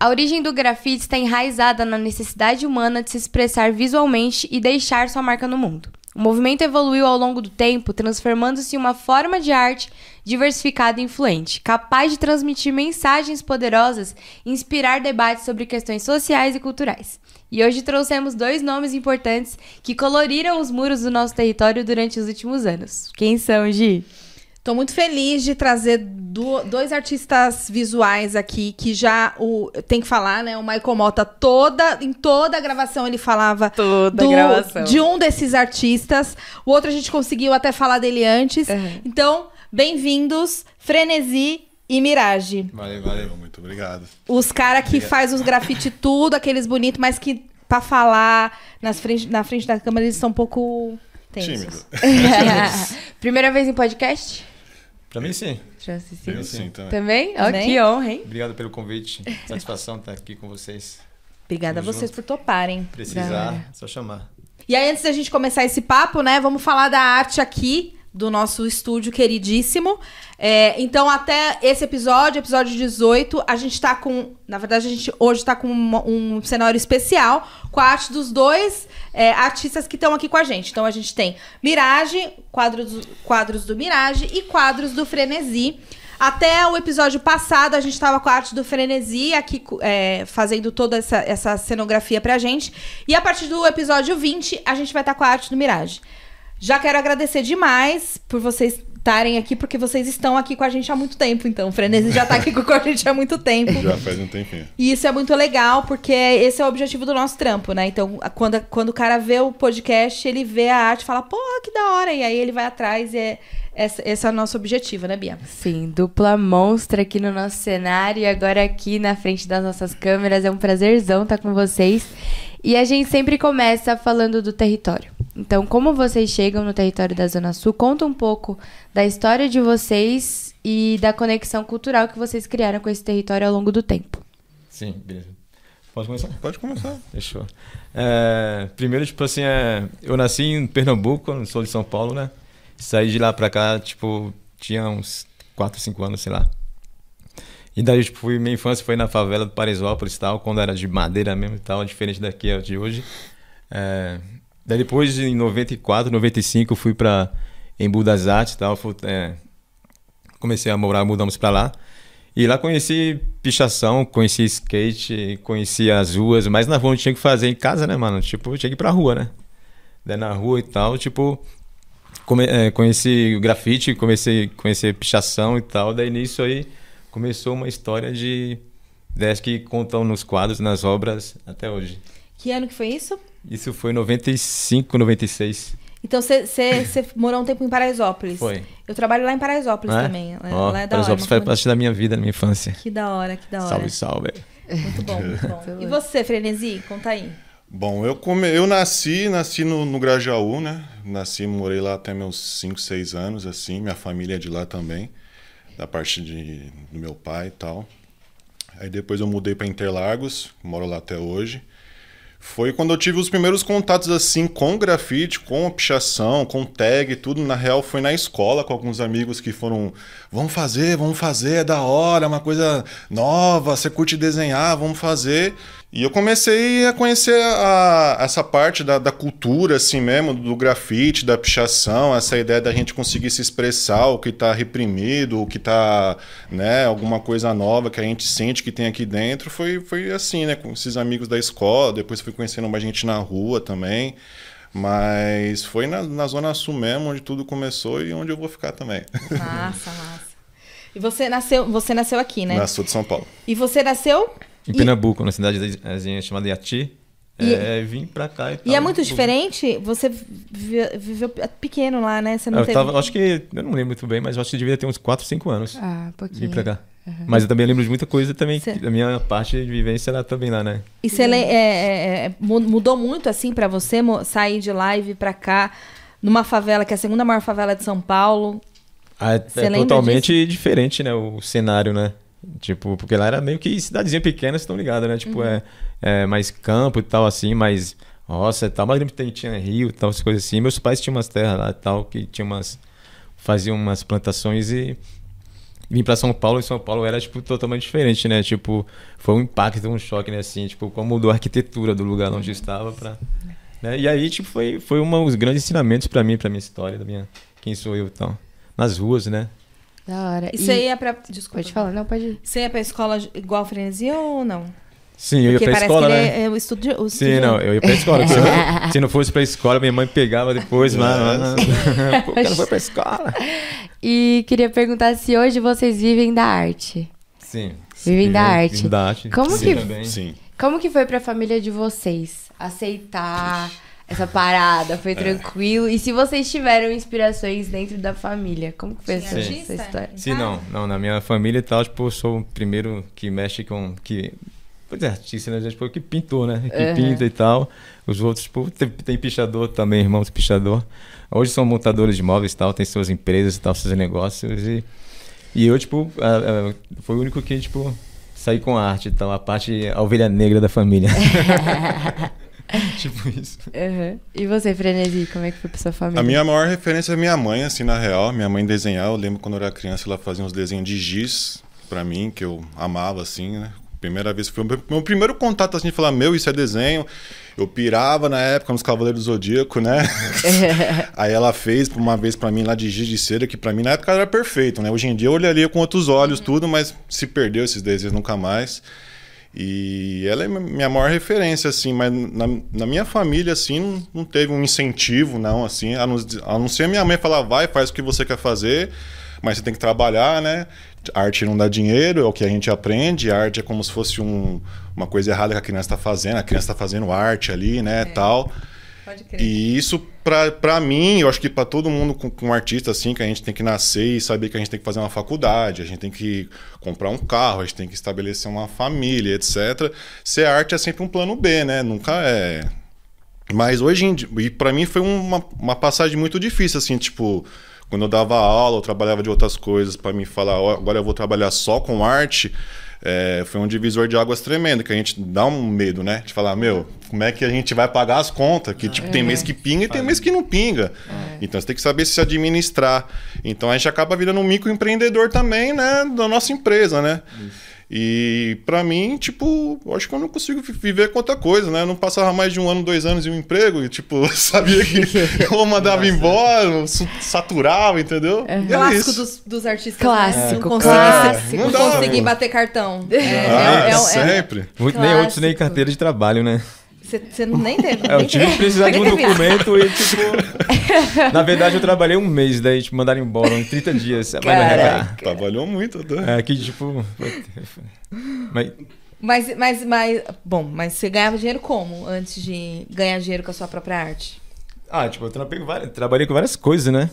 A origem do grafite está enraizada na necessidade humana de se expressar visualmente e deixar sua marca no mundo. O movimento evoluiu ao longo do tempo, transformando-se em uma forma de arte diversificada e influente, capaz de transmitir mensagens poderosas e inspirar debates sobre questões sociais e culturais. E hoje trouxemos dois nomes importantes que coloriram os muros do nosso território durante os últimos anos. Quem são, Gi? Estou muito feliz de trazer do, dois artistas visuais aqui que já o tem que falar, né? O Michael Mota toda em toda a gravação ele falava Toda do- gravação. de um desses artistas. O outro a gente conseguiu até falar dele antes. Uhum. Então, bem-vindos, Frenesi e Mirage. Valeu, valeu, muito obrigado. Os caras que faz os grafite tudo, aqueles bonitos, mas que pra falar nas frente, na frente da câmera eles são um pouco tensos. Tímido. Primeira vez em podcast? Pra mim, sim. Já assisti. Eu sim também. Também? Ó, Também? que honra, hein? Obrigado pelo convite. Satisfação estar aqui com vocês. Obrigada a vocês junto. por toparem. Precisar, Galera. só chamar. E aí, antes da gente começar esse papo, né, vamos falar da arte aqui do nosso estúdio queridíssimo. É, então, até esse episódio, episódio 18, a gente tá com. Na verdade, a gente hoje tá com uma- um cenário especial com a arte dos dois é, artistas que estão aqui com a gente. Então, a gente tem Mirage, quadros, quadros do Mirage e quadros do Frenesi. Até o episódio passado, a gente estava com a arte do Frenesi aqui é, fazendo toda essa, essa cenografia pra gente. E a partir do episódio 20, a gente vai estar com a arte do Mirage. Já quero agradecer demais por vocês estarem aqui, porque vocês estão aqui com a gente há muito tempo. Então, o Frenesi já tá aqui com a gente há muito tempo. Já faz um tempinho. E isso é muito legal, porque esse é o objetivo do nosso trampo, né? Então, quando, quando o cara vê o podcast, ele vê a arte e fala, porra, que da hora. E aí ele vai atrás e é, esse, esse é o nosso objetivo, né, Bia? Sim, dupla monstra aqui no nosso cenário e agora aqui na frente das nossas câmeras. É um prazerzão estar com vocês. E a gente sempre começa falando do território. Então, como vocês chegam no território da Zona Sul, conta um pouco da história de vocês e da conexão cultural que vocês criaram com esse território ao longo do tempo. Sim, beleza. Pode começar? Pode começar. Fechou. É, primeiro, tipo assim, é, eu nasci em Pernambuco, não sou de São Paulo, né? Saí de lá pra cá, tipo, tinha uns 4, 5 anos, sei lá. E daí, tipo, fui- minha infância foi na favela do Paraisópolis e tal, quando era de madeira mesmo e tal, diferente daqui é de hoje. É, daí depois, em 94, 95, eu fui pra Embu das Artes e tal, fui, é, comecei a morar, mudamos pra lá. E lá conheci pichação, conheci skate, conheci as ruas, mas na rua não tinha que fazer em casa, né, mano? Tipo, eu tinha que ir pra rua, né? Daí na rua e tal, tipo, come- é, conheci grafite, comecei a conhecer pichação e tal. Daí nisso aí começou uma história de ideias que contam nos quadros, nas obras até hoje. Que ano que foi isso? Isso foi em 95, 96. Então, você morou um tempo em Paraisópolis. Foi. Eu trabalho lá em Paraisópolis é? também. Lá, Ó, lá é da hora. Paraisópolis faz uma parte da minha vida, da minha infância. Que da hora, que da hora. Salve, salve. Muito bom, muito bom. E você, Frenesi? Conta aí. Bom, eu, come... eu nasci, nasci no, no Grajaú, né? Nasci, morei lá até meus 5, 6 anos, assim. Minha família é de lá também, da parte de, do meu pai e tal. Aí depois eu mudei para Interlagos, moro lá até hoje. Foi quando eu tive os primeiros contatos assim com grafite, com pichação, com tag, tudo. Na real, foi na escola com alguns amigos que foram. Vamos fazer, vamos fazer, é da hora, é uma coisa nova, você curte desenhar, vamos fazer. E eu comecei a conhecer a- essa parte da, da cultura, assim mesmo, do grafite, da pichação, essa ideia da gente conseguir se expressar o que está reprimido, o que está, né, alguma coisa nova que a gente sente que tem aqui dentro. Foi, foi assim, né, com esses amigos da escola, depois fui conhecendo mais gente na rua também. Mas foi na, na Zona Sul mesmo, onde tudo começou e onde eu vou ficar também. Massa, massa. E você nasceu, você nasceu aqui, né? Na Sul de São Paulo. E você nasceu? Em E- Pernambuco, na cidadezinha chamada Iati. E- É, vim pra cá e tal. E é muito diferente? Você vi- viveu pequeno lá, né? Você não Eu teve... tava, acho que, eu não lembro muito bem, mas eu acho que devia ter uns 4, 5 anos. Ah, Vim pouquinho. pra cá. Mas eu também lembro de muita coisa também, Cê- que da minha parte de vivência lá também lá, né? E você é, é, é, mu- mudou muito assim pra você sair de lá e vir pra cá, numa favela que é a segunda maior favela de São Paulo? Ah, é, é totalmente diferente, né? O cenário, né? Tipo, porque lá era meio que cidadezinha pequena, vocês estão ligados, né? Tipo, é, é mais campo e tal, assim, mais roça e tal. Mas lembro que tinha rio e tal, essas coisas assim. Meus pais tinham umas terras lá e tal, que tinha umas... Faziam umas plantações e... Vim pra São Paulo, e São Paulo era, tipo, totalmente diferente, né? Tipo, foi um impacto, um choque, né? Assim, tipo, como mudou a arquitetura do lugar onde estava pra... né? E aí, tipo, foi, foi um dos grandes ensinamentos pra mim, pra minha história, da minha... Quem sou eu e tal. Nas ruas, né? Da hora. E você ia pra. Desculpa. Pode falar, não, pode ir. Você ia pra escola igual a Frenesi ou não? Sim, eu ia Porque pra parece escola, que né? ele é, o estúdio. O Sim, não, eu ia pra escola. Se não, se não fosse pra escola, minha mãe pegava depois lá. Pô, o cara foi pra escola. E queria perguntar se hoje vocês vivem da arte. Sim. Vivem da Vivo- arte. vivo da arte. Como Sim, que- também. Sim. Como que foi pra família de vocês aceitar essa parada? Foi tranquilo? E se vocês tiveram inspirações dentro da família? Como que foi essa, essa história? Sim, não, não. Na minha família e tal, tipo, eu sou o primeiro que mexe com. Que, pois é, artista, né? Tipo, que pintou, né? Que Aham. pinta e tal. Os outros, tipo, tem, tem pichador também, irmãos pichador. Hoje são montadores de móveis e tal, tem suas empresas e tal, seus negócios. E, e eu, tipo, a- a- foi o único que, tipo, saí com arte e tal, a parte, a ovelha negra da família. tipo isso. Aham. E você, Frenesi, como é que foi pra sua família? A minha maior referência é minha mãe, assim, na real. Minha mãe desenhar. Eu lembro quando eu era criança, ela fazia uns desenhos de giz pra mim, que eu amava, assim, né? Primeira vez, foi o meu- meu primeiro contato, assim, de falar, meu, isso é desenho. Eu pirava na época nos Cavaleiros do Zodíaco, né? Aí ela fez uma vez pra mim lá de giz de cera, que pra mim na época era perfeito, né? Hoje em dia eu olharia com outros olhos tudo, mas se perdeu esses desenhos nunca mais. E ela é minha maior referência, assim, mas na, na minha família, assim, não, não teve um incentivo, não, assim, a não, a não ser a minha mãe falar, vai, faz o que você quer fazer, mas você tem que trabalhar, né? A arte não dá dinheiro, é o que a gente aprende, a arte é como se fosse um- uma coisa errada que a criança está fazendo, a criança está fazendo arte ali, né, tal. E isso, pra mim, eu acho que pra todo mundo com, com artista, assim, que a gente tem que nascer e saber que a gente tem que fazer uma faculdade, a gente tem que comprar um carro, a gente tem que estabelecer uma família, etc. Ser arte é sempre um plano B, né? Nunca é. Mas hoje em dia, e pra mim foi uma, uma passagem muito difícil, assim, tipo, quando eu dava aula, eu trabalhava de outras coisas, pra mim falar, ó, agora eu vou trabalhar só com arte, é, foi um divisor de águas tremendo, que a gente dá um medo, né? De falar, meu, como é que a gente vai pagar as contas? Que, tipo, tem mês que pinga e tem mês que não pinga. Então, você tem que saber se administrar. Então, a gente acaba virando um microempreendedor também, né? Da nossa empresa, né? E pra mim, tipo, eu acho que eu não consigo vi- viver com outra coisa, né? Eu não passava mais de um ano, dois anos em um emprego e, tipo, eu sabia que eu mandava embora, saturava, entendeu? E é Clássico isso. dos, dos artistas. Clássico, né? Não É, clássico. não Não conseguir mano. bater cartão. É, Ah, é- é- é- sempre. Muito, nem outros, nem Clássico. carteira de trabalho, né? Você nem tem. É, eu tive que precisar de um documento e, tipo. Na verdade, eu trabalhei um mês, daí, tipo, mandaram embora em 30 dias. Me Caraca. Trabalhou muito, né? É, que, tipo. Mas, Mas, mas, mas, bom, mas você ganhava dinheiro como antes de ganhar dinheiro com a sua própria arte? ah, tipo, eu trabalhei com várias coisas, né?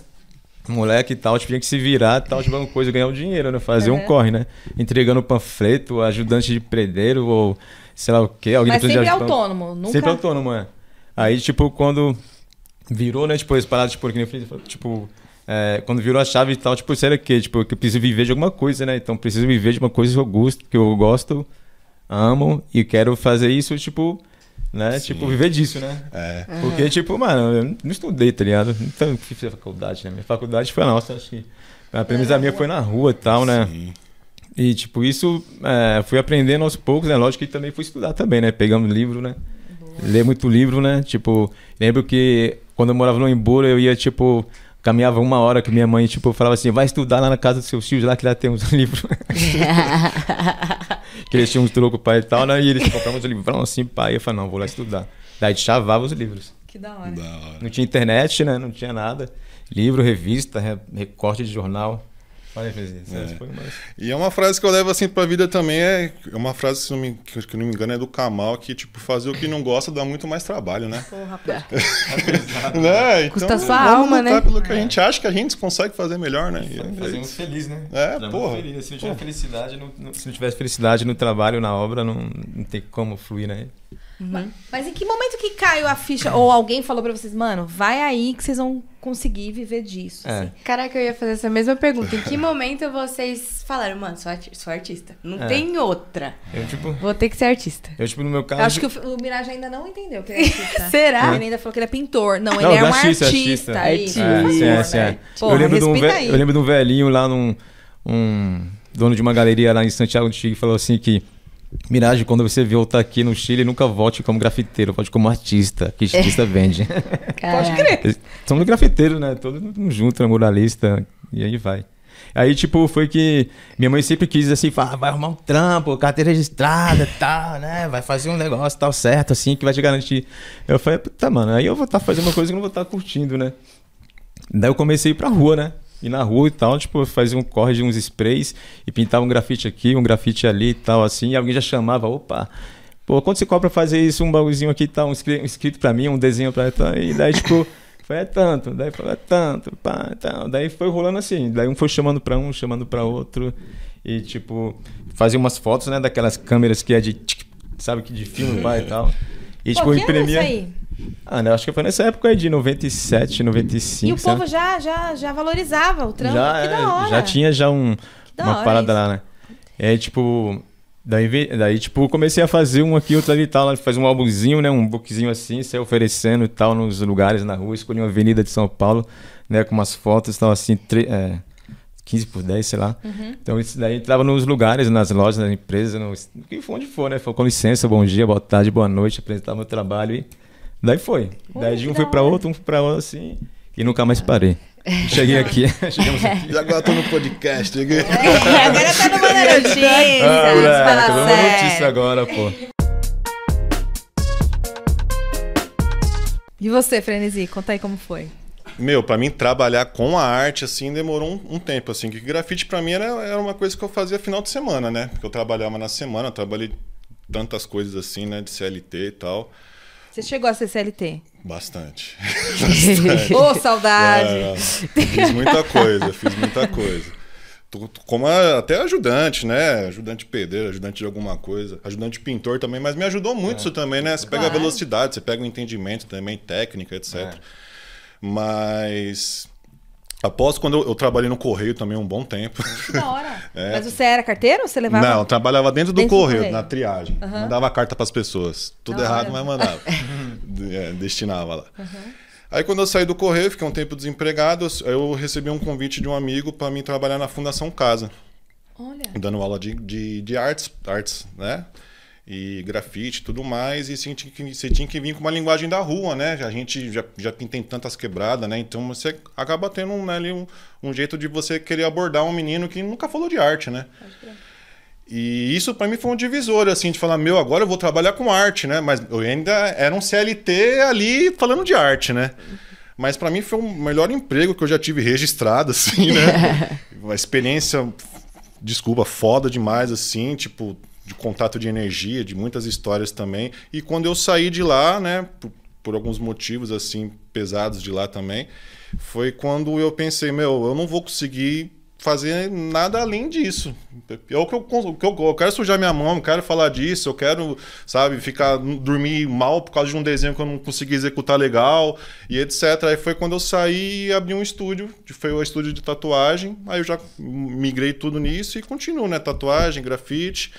Moleque e tal, tipo, tinha que se virar e tal, tipo, uma coisa, ganhar o dinheiro, né? Fazer um Uhum. corre, né? Entregando panfleto, ajudante de predeiro ou sei lá o quê. Alguém Mas de sempre ajuda- autônomo, nunca... Sempre autônomo, é. Aí, tipo, quando virou, né, tipo, esse parado, tipo, que nem eu tipo, é, quando virou a chave e tal, tipo, sério que, tipo, que eu preciso viver de alguma coisa, né? Então, preciso viver de uma coisa que eu gosto, que eu gosto, amo e quero fazer isso, tipo, né? Sim. Tipo, viver disso, né? É. Porque, tipo, mano, eu não estudei, tá ligado? Então, fiz faculdade, né? Minha faculdade foi a nossa, acho que. A primeira minha foi na rua e tal, né? Sim. E, tipo, isso é, fui aprendendo aos poucos, né? Lógico que também fui estudar também, né? Pegando livro, né? Ler muito livro, né? Tipo, lembro que quando eu morava no Embura, eu ia, tipo, caminhava uma hora que minha mãe, tipo, falava assim, vai estudar lá na casa dos seus tios, lá que lá tem uns livros. que eles tinham uns trocos, pai e tal, né? E eles compravam uns livrão assim, pai. Eu falei, não, vou lá estudar. Daí chavava os livros. Que da hora. Da hora. Não tinha internet, né? Não tinha nada. Livro, revista, re- recorte de jornal. Uma- E é uma frase que eu levo assim pra vida também, é é uma frase, se não me, que que não me engano, é do Kamal, que tipo, fazer o que não gosta dá muito mais trabalho, né? Porra, pô. né? Então, Custa sua vamos alma, né? pelo que a gente acha que a gente consegue fazer melhor, né? E é Fazer um isso. feliz, né? É, um porra. Feliz. Se não tiver felicidade, no- no- se não tivesse felicidade no trabalho, na obra, não, não tem como fluir, né? Mas em que momento que caiu a ficha? Ou alguém falou pra vocês, mano, vai aí que vocês vão conseguir viver disso. É. assim. Caraca, eu ia fazer essa mesma pergunta. Em que momento vocês falaram, mano, sou, arti- sou artista? Não É. tem outra. Eu, tipo, Vou ter que ser artista. eu, tipo, no meu caso. Eu acho que o, o Mirage ainda não entendeu que ele é artista. Será? Ele ainda falou que ele é pintor. Não, ele Não, é um artista, artista. É, É, sim, é, sim, é. Porra, eu, lembro de um respeita ve- aí. eu lembro de um velhinho lá num. Um dono de uma galeria lá em Santiago do Chile falou assim que. Mirage, quando você voltar aqui no Chile, nunca volte como grafiteiro, volte como artista, que artista vende. Pode crer. Somos grafiteiros, né? Todos juntos, né? muralista, e aí vai. Aí, tipo, foi que minha mãe sempre quis, assim, falar, vai arrumar um trampo, carteira registrada e tal, né? Vai fazer um negócio tal certo, assim, que vai te garantir. Eu falei, tá, mano, aí eu vou estar fazendo uma coisa que eu não vou estar curtindo, né? Daí eu comecei a ir pra rua, né? Ir na rua e tal, tipo, fazia um corre de uns sprays e pintava um grafite aqui, um grafite ali e tal, assim, e alguém já chamava, opa, pô, quanto você cobra fazer isso, um bagulhozinho aqui e tal, um escri- escrito pra mim, um desenho pra tal, e daí, tipo, foi é tanto, daí foi é tanto, pá, tal, daí foi rolando assim, daí um foi chamando pra um, chamando pra outro, e tipo, fazia umas fotos, né, daquelas câmeras que é de, sabe, que de filme, vai e tal. E, Pô, tipo, que ano é imprimia. isso aí? Ah, né, acho que foi nessa época aí de 97, 95. E o sabe? povo já, já, já valorizava o trampo. já, que da é, hora. já tinha já um, uma parada isso. lá, né? Aí, tipo, daí, daí, tipo, comecei a fazer um aqui, outro ali e tal, fazer um álbumzinho, né? Um bookzinho assim, sair oferecendo e tal, nos lugares na rua, escolhi uma avenida de São Paulo, né? Com umas fotos e tal, assim, tre- é, 15 por 10, sei lá. Uhum. Então, isso daí entrava nos lugares, nas lojas, nas empresas, no, que onde for, né? Falou, com licença, bom dia, boa tarde, boa noite, apresentava meu trabalho e daí foi. Pô, daí de um foi pra hora. outro, um foi pra outro, assim, e nunca mais parei. Cheguei aqui, chegamos aqui. E agora tô no podcast. É, agora tá no Manda. Ah, moleque, fala vamos sério. notícia agora, pô. E você, Frenesi, conta aí como foi. Meu, pra mim trabalhar com a arte, assim, demorou um, um tempo, assim. Que grafite pra mim era, era uma coisa que eu fazia final de semana, né? Porque eu trabalhava na semana, eu trabalhei tantas coisas assim, né? De CLT e tal. Você chegou a ser CLT? Bastante. Ô, saudade! É, fiz muita coisa, fiz muita coisa. Como a- até ajudante, né? Ajudante pedreiro, ajudante de alguma coisa. Ajudante pintor também, mas me ajudou muito isso também, né? Você pega a Claro. velocidade, você pega o entendimento também, técnica, etc. Mas após quando eu, eu trabalhei no correio também um bom tempo. Da hora. Mas você era carteiro ou você levava? Não, eu trabalhava dentro do, Dentro do correio, correio. na triagem. Mandava carta pras pessoas. Tudo Da errado, hora. mas mandava. É, destinava lá. Aí quando eu saí do correio, fiquei um tempo desempregado, eu- eu recebi um convite de um amigo para mim trabalhar na Fundação Casa, Olha. dando aula de, de, de artes, artes, né? E grafite e tudo mais, e você tinha, que, você tinha que vir com uma linguagem da rua, né? A gente já, já tem tantas quebradas, né? Então você acaba tendo né, ali um, um jeito de você querer abordar um menino que nunca falou de arte, né? E isso para mim foi um divisor, assim, de falar, meu, agora eu vou trabalhar com arte, né? Mas eu ainda era um CLT ali falando de arte, né? Mas para mim foi o melhor emprego que eu já tive registrado, assim, né? Uma experiência, desculpa, foda demais, assim, tipo, de contato de energia, de muitas histórias também. E quando eu saí de lá, né, por, por alguns motivos, assim, pesados de lá também, foi quando eu pensei, meu, eu não vou conseguir fazer nada além disso. É o que eu, que eu, eu quero sujar minha mão, eu quero falar disso, eu quero, sabe, ficar dormir mal por causa de um desenho que eu não consegui executar legal e etc. Aí foi quando eu saí e abri um estúdio, que foi o estúdio de tatuagem. Aí eu já migrei tudo nisso e continuo, né, tatuagem, grafite.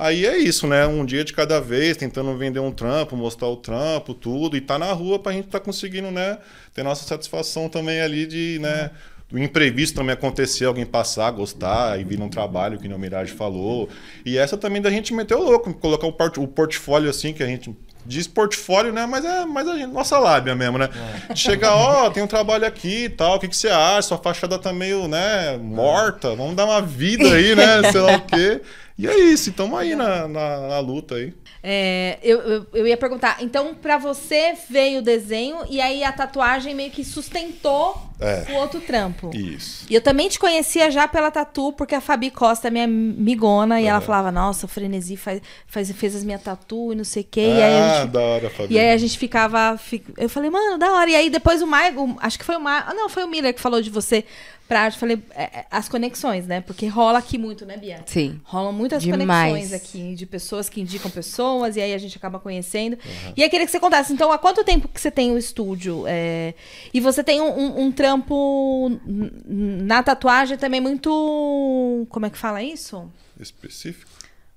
Aí é isso, né? Um dia de cada vez, tentando vender um trampo, mostrar o trampo, tudo, e tá na rua pra gente tá conseguindo, né, ter nossa satisfação também ali de, né, do imprevisto também acontecer, alguém passar, gostar e vir num trabalho, que o Mirage falou. E essa também da gente meter o louco, colocar o, port- o portfólio assim, que a gente diz portfólio, né? Mas é mais a gente, nossa lábia mesmo, né? Chega, ó, tem um trabalho aqui e tal, o que, que você acha? Sua fachada tá meio, né, morta, vamos dar uma vida aí, né? Sei lá o quê. E é isso, estamos aí na, na, na luta aí. É, eu, eu, eu ia perguntar, então pra você veio o desenho e aí a tatuagem meio que sustentou É. o outro trampo. Isso. E eu também te conhecia já pela tatu, porque a Fabi Costa é minha amigona, e ela Aham. falava, nossa, o Frenesi faz, faz, fez as minhas tatu e não sei o quê. e aí a ah, gente da hora, Fabi. E aí a gente ficava. fi- Eu falei, mano, da hora. E aí depois o Maicon, acho que foi o. Ah, não, foi o Miller que falou de você pra arte. Falei, é, é, as conexões, né? Porque rola aqui muito, né, Bia? Sim. Rolam muitas Demais. conexões aqui de pessoas que indicam pessoas, e aí a gente acaba conhecendo. E aí queria que você contasse, então, há quanto tempo que você tem o estúdio? É, E você tem um, um- um trampo na tatuagem também muito. Como é que fala isso? Específico?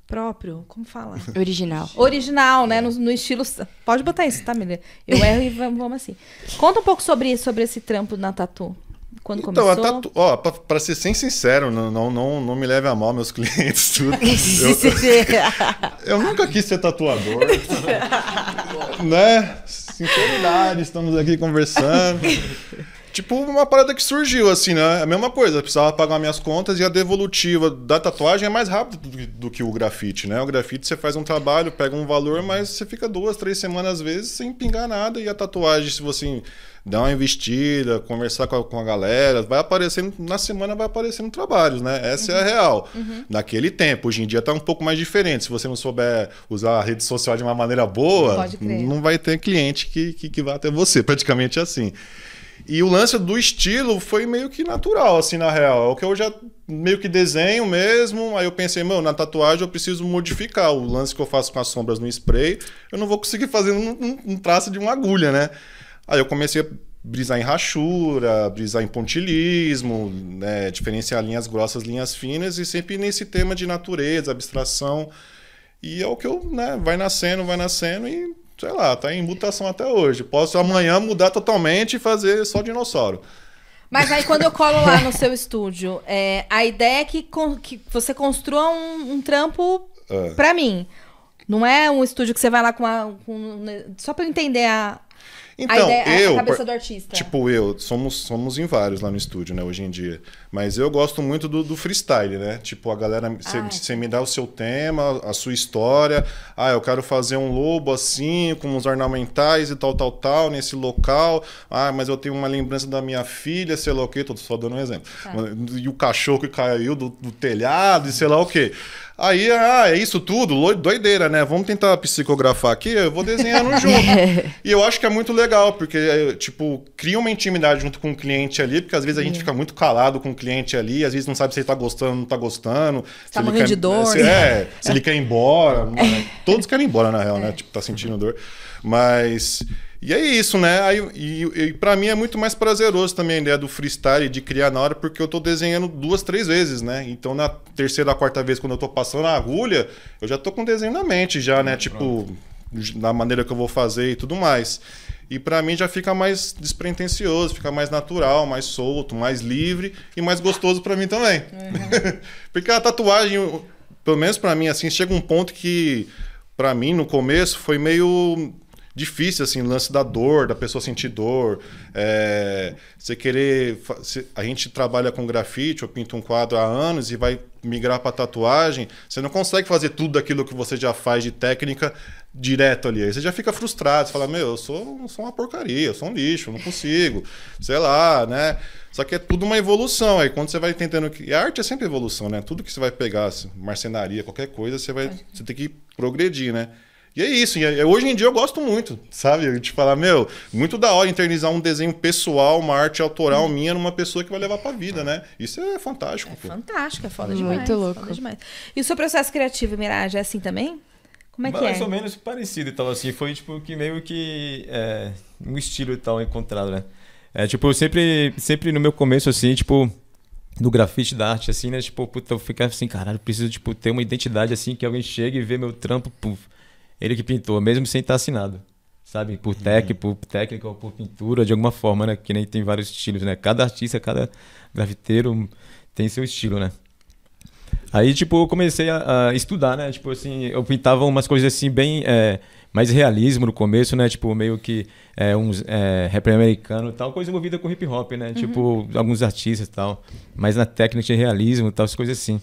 Próprio? Como fala? Original. Original, né? No, no estilo. Pode botar isso, tá, Miller? Eu erro e vamos, vamos assim. Conta um pouco sobre, sobre esse trampo na tatu. Quando Então, começou. a tatu... ó, pra, pra ser sem sincero, não, não, não, não me leve a mal, meus clientes, tudo. Eu, eu nunca quis ser tatuador. né? Sinceridade, estamos aqui conversando. Tipo, uma parada que surgiu, assim, né? A mesma coisa, eu precisava pagar minhas contas e a devolutiva da tatuagem é mais rápida do, que- o grafite, né? O grafite você faz um trabalho, pega um valor, mas você fica duas, três semanas às vezes sem pingar nada. E a tatuagem, se você dar uma investida, conversar com a, com a galera, vai aparecendo, na semana vai aparecendo trabalhos, né? Essa é a real. Naquele tempo, hoje em dia tá um pouco mais diferente. Se você não souber usar a rede social de uma maneira boa, não vai ter cliente que, que, que vá até você, praticamente assim. E o lance do estilo foi meio que natural, assim, na real. É o que eu já meio que desenho mesmo. Aí eu pensei, mano, na tatuagem eu preciso modificar. O lance que eu faço com as sombras no spray, eu não vou conseguir fazer um, um- traço de uma agulha, né? Aí eu comecei a brisar em rachura, brisar em pontilismo, né? diferenciar linhas grossas, linhas finas, e sempre nesse tema de natureza, abstração. E é o que eu, né, vai nascendo, vai nascendo e, sei lá, tá em mutação até hoje. Posso amanhã mudar totalmente e fazer só dinossauro. Mas aí quando eu colo lá no seu estúdio, é, a ideia é que, con- que você construa um, um trampo É. pra mim. Não é um estúdio que você vai lá com uma. com- só pra eu entender a, Então, a, ideia, eu, a cabeça do artista. tipo eu, somos, somos em vários lá no estúdio, né, hoje em dia. Mas eu gosto muito do, do freestyle, né? Tipo, a galera, você Ah, você me dá o seu tema, a sua história. Ah, eu quero fazer um lobo assim, com uns ornamentais e tal, tal, tal, nesse local. Ah, mas eu tenho uma lembrança da minha filha, sei lá o quê, tô só dando um exemplo. Tá. E o cachorro que caiu do, do telhado e sei lá o quê. Aí, ah, é isso tudo? Doideira, né? Vamos tentar psicografar aqui, eu vou desenhando junto. e eu acho que é muito legal, porque, é, tipo, cria uma intimidade junto com o cliente ali, porque às vezes a gente fica muito calado com o cliente ali, às vezes não sabe se ele tá gostando ou não tá gostando. se Tá ele morrendo quer- de dor. Se, é, se ele quer ir embora. né? Todos querem ir embora, na real, né? Tipo, tá sentindo dor. Mas. E é isso, né? Aí, e, e para mim é muito mais prazeroso também a ideia do freestyle, de criar na hora, porque eu tô desenhando duas, três vezes, né? Então na terceira, quarta vez, quando eu tô passando a agulha, eu já tô com o desenho na mente já, né? Tipo, na maneira que eu vou fazer e tudo mais. E pra mim já fica mais despretensioso, fica mais natural, mais solto, mais livre e mais gostoso pra mim também. porque a tatuagem, pelo menos pra mim, assim, chega um ponto que, pra mim, no começo, foi meio difícil, assim, o lance da dor, da pessoa sentir dor. É, você querer. A gente trabalha com grafite, eu pinto um quadro há anos e vai migrar para tatuagem. Você não consegue fazer tudo aquilo que você já faz de técnica direto ali. Aí você já fica frustrado. Você fala, meu, eu sou, sou uma porcaria, eu sou um lixo, eu não consigo. Sei lá, né? Só que é tudo uma evolução. Aí quando você vai tentando. E a arte é sempre evolução, né? Tudo que você vai pegar, assim, marcenaria, qualquer coisa, você vai. Você tem que progredir, né? E é isso. E é- hoje em dia eu gosto muito, sabe? De falar, meu, muito da hora internizar um desenho pessoal, uma arte autoral minha numa pessoa que vai levar pra vida, né? Isso é fantástico. pô. Fantástico, é foda Muito demais. louco. foda demais. E o seu processo criativo, Mirage, é assim também? Como é que Mais é? ou menos parecido e tal, assim. Foi, tipo, que meio que é, um estilo e tal encontrado, né? É, tipo, eu sempre, sempre no meu começo, assim, tipo, do grafite, da arte, assim, né? Tipo, puta, eu ficava assim, caralho, eu preciso, tipo, ter uma identidade, assim, que alguém chegue e vê meu trampo, puf, ele que pintou, mesmo sem estar assinado. Sabe? Por, tec, por técnica ou por pintura, de alguma forma, né? Que nem tem vários estilos, né? Cada artista, cada grafiteiro tem seu estilo, né? Aí, tipo, eu comecei a, a estudar, né? Tipo assim, eu pintava umas coisas assim, bem. é, mais realismo no começo, né? Tipo, meio que é, uns é, rap americano e tal, coisa movida com hip hop, né? Tipo, alguns artistas e tal. Mas na técnica de realismo e tal, essas coisas assim.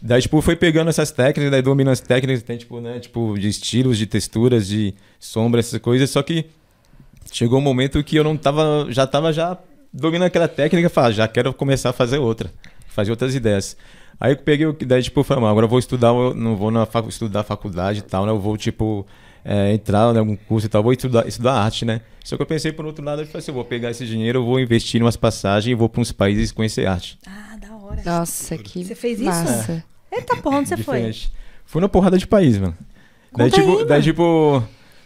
Daí, tipo, foi pegando essas técnicas, daí domina as técnicas, tem, tipo, né? Tipo, de estilos, de texturas, de sombra, essas coisas. Só que chegou um momento que eu não tava. Já tava já dominando aquela técnica, falo, já quero começar a fazer outra, fazer outras ideias. Aí eu peguei o daí, tipo, eu falei, "Mano, agora eu vou estudar, eu não vou na facu, estudar faculdade e tal, né? Eu vou, tipo, é, entrar em algum curso e tal, vou estudar, estudar arte, né? Só que eu pensei por outro lado, eu falei assim, eu vou pegar esse dinheiro, eu vou investir em umas passagens e vou para uns países conhecer arte. Ah, da hora. Nossa, que Você fez isso? massa. Eita, porra, onde você foi? Diferente. Fui na porrada de país, mano. daí, Conta tipo, aí, daí, tipo.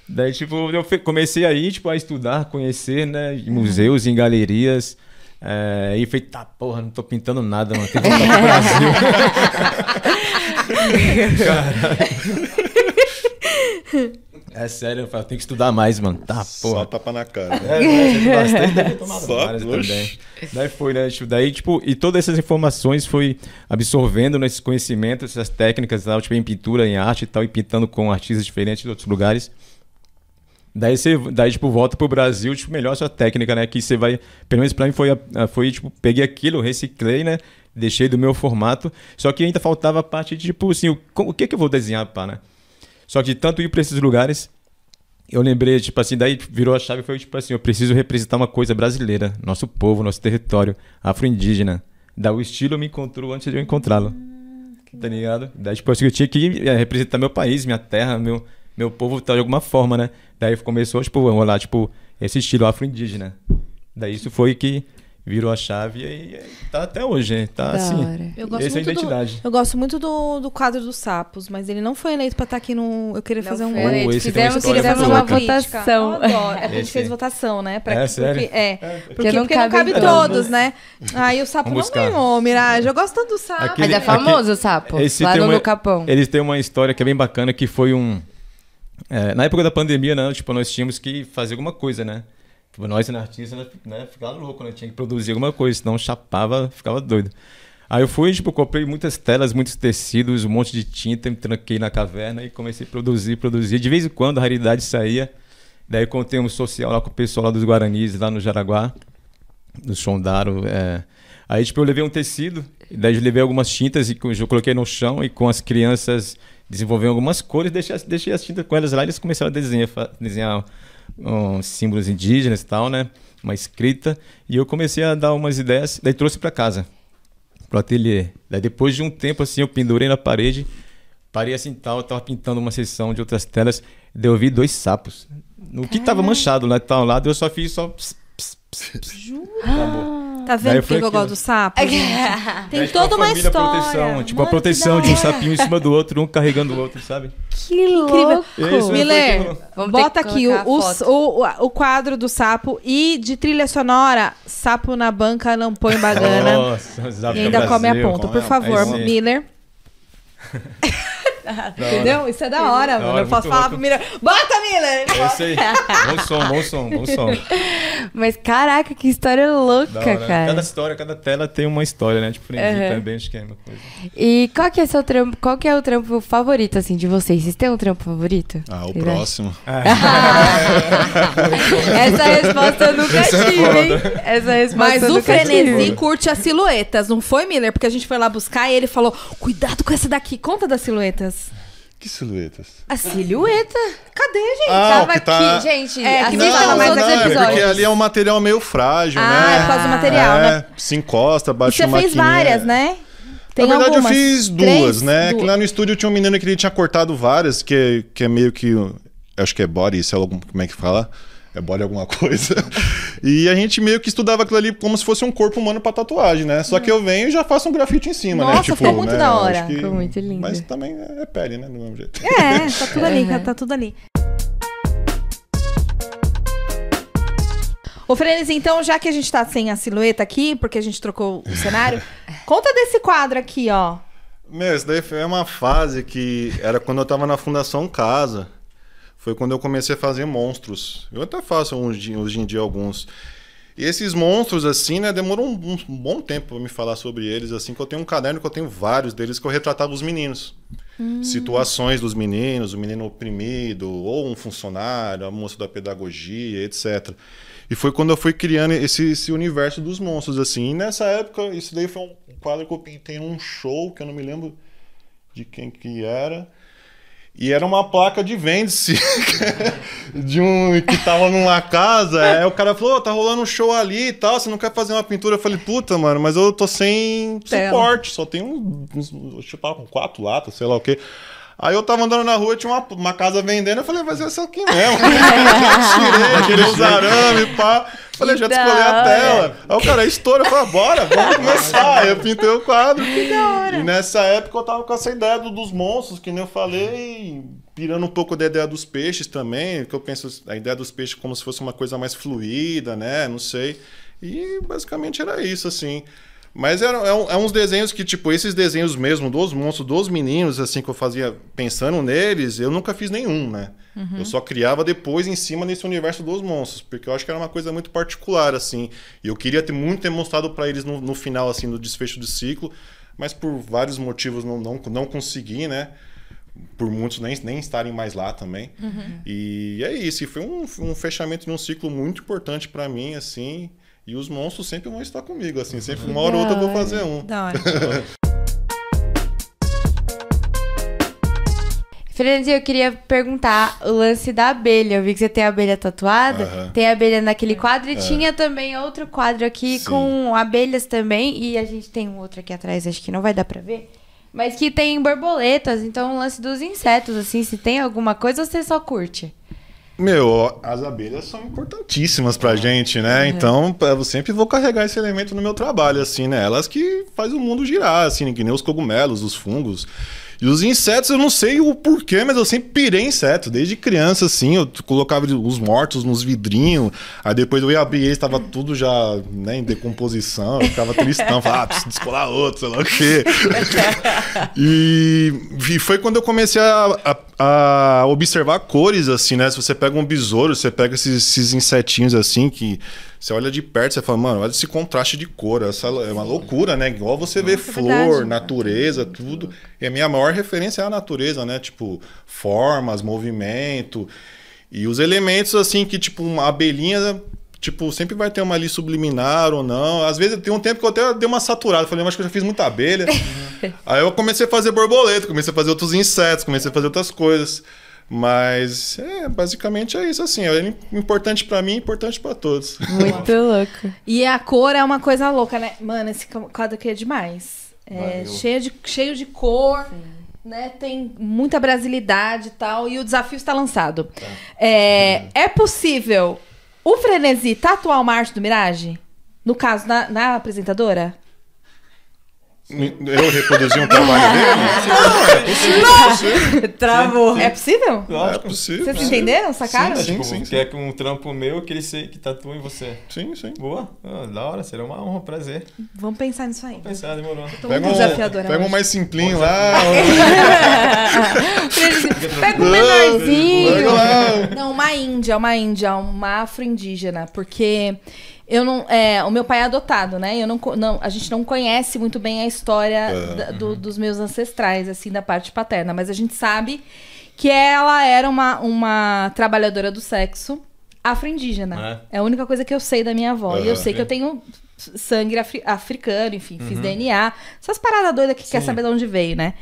Daí, tipo, eu comecei aí, tipo, a estudar, conhecer, né? Em museus, em galerias. É, e falei, tá, porra, não tô pintando nada, mano. Tem que voltar pro Brasil. Caralho. É sério, eu falo, tem que estudar mais, mano. Tá, Só porra. tapa na cara. É, né, bastante, deve ter tomado Só, também. Daí foi, né? tipo, Daí, tipo, e todas essas informações foi absorvendo nesses conhecimentos, essas técnicas, tal, tipo, em pintura, em arte e tal, e pintando com artistas diferentes de outros lugares. Daí você, daí, tipo, volta pro Brasil, tipo, melhor sua técnica, né? Que você vai. Pelo menos pra mim foi, foi, tipo, peguei aquilo, reciclei, né? Deixei do meu formato. Só que ainda faltava a parte de, tipo, assim, o, o que que eu vou desenhar, pá, né? Só que de tanto ir pra esses lugares, eu lembrei, tipo assim, daí virou a chave e foi tipo assim, eu preciso representar uma coisa brasileira, nosso povo, nosso território, afro-indígena. Daí o estilo me encontrou antes de eu encontrá-lo. Tá ligado? Daí, tipo assim, eu tinha que eh, representar meu país, minha terra, meu, meu povo tal, de alguma forma, né? Daí começou, tipo, vamos lá, tipo, esse estilo afro-indígena. Daí isso foi que virou a chave e tá até hoje, né? Tá Da assim. hora. Eu gosto Essa é a muito do- identidade. Eu gosto muito do, do quadro dos sapos, mas ele não foi eleito pra estar aqui no. Eu queria Não fazer um. foi Oh, Fizemos, história fizemos muito uma votação. É a gente fez votação, né? Pra, É, sério? Porque, é. Porque, Porque não porque não cabe cabe em todos. todos, né? Aí o sapo Vamos não ganhou, Mirage. Eu gosto tanto do sapo. Aquele- Mas é famoso o sapo. Esse lá no uma- Lucapão. Eles têm uma história que é bem bacana, que foi um... é, na época da pandemia, né, tipo, nós tínhamos que fazer alguma coisa, né? Tipo, nós, né, artistas, né, ficava louco, né? Tinha que produzir alguma coisa, senão chapava, ficava doido. Aí eu fui, tipo, comprei muitas telas, muitos tecidos, um monte de tinta, me tranquei na caverna e comecei a produzir, produzir. De vez em quando a raridade saía. Daí contei um social lá com o pessoal lá dos Guaranis, lá no Jaraguá, do Chondaro. É. Aí, tipo, eu levei um tecido, daí eu levei algumas tintas e eu coloquei no chão e com as crianças desenvolvendo algumas cores, deixei, as- deixei as tintas com elas lá e eles começaram a desenhar, desenhar um, símbolos indígenas e tal, né? Uma escrita. E eu comecei a dar umas ideias, daí trouxe para casa, pro ateliê. Daí depois de um tempo, assim, eu pendurei na parede, parei assim tal, eu tava pintando uma seção de outras telas, daí eu vi dois sapos. No que tava manchado lá tal, lá, daí eu só fiz só... Ps, ps, ps, ps. Tá vendo por que eu gosto do sapo? gente? Tem Daí, tipo, toda uma história. proteção, tipo, a Mano, proteção que de um da hora. sapinho em cima do outro, um carregando o outro, sabe? Que incrível. louco. Isso, Miller, Vamos ter bota que aqui o, colocar a o, foto. o, o quadro do sapo e de trilha sonora, sapo na banca não põe bagana. Nossa, e ainda Brasil. come a ponta, por favor. Miller. Entendeu? Isso é da hora, mano. hora, eu posso falar pro Miller. Bota, Miller! É isso aí. Bom som, bom som, bom som. Mas caraca, que história Da louca, hora. cara. Cada história, cada tela tem uma história, né? Tipo, Uhum. também, acho que é uma coisa. E qual que é seu trampo? Qual que é o trampo favorito assim de vocês? Vocês têm um trampo favorito? Ah, o Vocês próximo. Essa resposta eu nunca tive, hein? Essa resposta Mas eu o nunca Frenesi tive. curte as silhuetas, não foi, Miller? Porque a gente foi lá buscar e ele falou: cuidado com essa daqui. Conta das silhuetas. Que silhuetas? A silhueta? Cadê, gente? Ah, Tava que tá- aqui, gente. É, que não, os mas não, é episódios. porque ali é um material meio frágil, Ah, né? é por causa do material, É, né? Se encosta, bate você uma fez maquininha. várias, né? Tem Na verdade, algumas. eu fiz duas, Três? né? Duas. Que lá no estúdio tinha um menino que ele tinha cortado várias, que, que é meio que. Acho que é body, sei lá como é que fala. É body alguma coisa. E a gente meio que estudava aquilo ali como se fosse um corpo humano pra tatuagem, né? Só que eu venho e já faço um grafite em cima, né? Nossa, Tipo, ficou muito né? da hora. que- Ficou muito lindo. Mas também é pele, né? Do mesmo jeito. É, tá tudo ali, Uhum. tá tudo ali. Ô, Frenes, então, já que a gente tá sem a silhueta aqui, porque a gente trocou o cenário, conta desse quadro aqui, ó. Meu, isso daí foi uma fase que era quando eu tava na Fundação Casa. Foi quando eu comecei a fazer monstros. Eu até faço hoje, hoje em dia alguns. E esses monstros, assim, né, demorou um, um bom tempo pra me falar sobre eles, assim, que eu tenho um caderno que eu tenho vários deles que eu retratava os meninos. Situações dos meninos, o menino oprimido, ou um funcionário, a moça da pedagogia, etc. E foi quando eu fui criando esse, esse universo dos monstros, assim. E nessa época, isso daí foi um quadro que eu pintei num show, que eu não me lembro de quem que era. E era uma placa de vende-se de um que tava numa casa. Aí o cara falou: "Ô, tá rolando um show ali e tal. Você não quer fazer uma pintura? Eu falei: puta, mano, mas eu tô sem Tela. suporte. Só tem um, uns. Eu tava com quatro latas, sei lá o quê. Aí eu tava andando na rua, tinha uma, uma casa vendendo. Eu falei: vai ser essa aqui mesmo. eu tirei, tirei os arame, pá. Falei: já da descolei a tela. Aí o cara, estoura. Eu falei: bora, vamos começar. Aí eu pintei o quadro. Que da hora. E nessa época eu tava com essa ideia do- dos monstros, que nem eu falei, pirando um pouco da ideia dos peixes também, que eu penso a ideia dos peixes como se fosse uma coisa mais fluida, né? Não sei. E basicamente era isso, assim. Mas é, um- é uns desenhos que, tipo, esses desenhos mesmo dos monstros, dos meninos, assim, que eu fazia pensando neles, eu nunca fiz nenhum, né? Eu só criava depois em cima desse universo dos monstros, porque eu acho que era uma coisa muito particular, assim. E eu queria ter muito ter mostrado pra eles no, no final, assim, no desfecho do ciclo, mas por vários motivos não, não, não consegui, né? Por muitos nem, nem estarem mais lá também. E é isso, e foi um, um fechamento de um ciclo muito importante pra mim, assim. E os monstros sempre vão estar comigo, assim. Sempre uma hora ou outra eu vou fazer um. Da hora. Fernandinho, eu queria perguntar o lance da abelha. Eu vi que você tem a abelha tatuada, Aham. tem a abelha naquele quadro e tinha também outro quadro aqui Sim. com abelhas também. E a gente tem um outro aqui atrás, acho que não vai dar pra ver. Mas que tem borboletas, então o lance dos insetos, assim, se tem alguma coisa ou você só curte? Meu, as abelhas são importantíssimas pra gente, né? Então, eu sempre vou carregar esse elemento no meu trabalho, assim, né? Elas que faz o mundo girar, assim, que nem os cogumelos, os fungos. E os insetos, eu não sei o porquê, mas eu sempre pirei inseto. Desde criança, assim, eu colocava os mortos nos vidrinhos. Aí depois eu ia abrir eles, tava tudo já né, em decomposição. Eu ficava tristão, falava, ah, preciso descolar outro, sei lá o quê. E, e foi quando eu comecei a, a- a observar cores, assim, né? Se você pega um besouro, você pega esses, esses insetinhos assim que você olha de perto, você fala, mano, olha esse contraste de cor. Essa é uma loucura, né? Igual você vê flor, verdade. natureza, tudo. E a minha maior referência é a natureza, né? Tipo, formas, movimento. E os elementos, assim, que, tipo, uma abelhinha. Tipo, sempre vai ter uma ali subliminar ou não. Às vezes tem um tempo que eu até dei uma saturada. Falei, mas acho que eu já fiz muita abelha. Aí eu comecei a fazer borboleta, comecei a fazer outros insetos, comecei a fazer outras coisas. Mas, é, basicamente é isso, assim. É importante pra mim, importante pra todos. Muito louco. E a cor é uma coisa louca, né? Mano, esse quadro aqui é demais. É cheio de, cheio de cor, né? Tem muita brasilidade e tal. E o desafio está lançado. É, é possível o Frenesi tatuar uma arte do Mirage? No caso, na, na apresentadora? Eu reproduzi um trabalho dele? Não, é possível. Travou. É possível? É possível. Vocês entenderam? Sacaram? Sim, tipo, sim, quer que um trampo meu que ele, se, que tatua em você. Sim, sim. Boa, Ah, da hora, será uma honra, um prazer. Vamos pensar nisso aí. Pensar, demorou. Tô Pega um, desafiadora pega um mais simplinho lá. Pega um menorzinho. Não, uma índia, uma índia, uma afro-indígena, porque eu não, é, o meu pai é adotado, né? Eu não, não, a gente não conhece muito bem a história da- do- dos meus ancestrais, assim, da parte paterna, mas a gente sabe que ela era uma, uma trabalhadora do sexo afro-indígena. É. a única coisa que eu sei da minha avó. E eu sei que eu tenho sangue afri- africano, enfim, fiz DNA. Essas paradas doidas que quer saber de onde veio, né?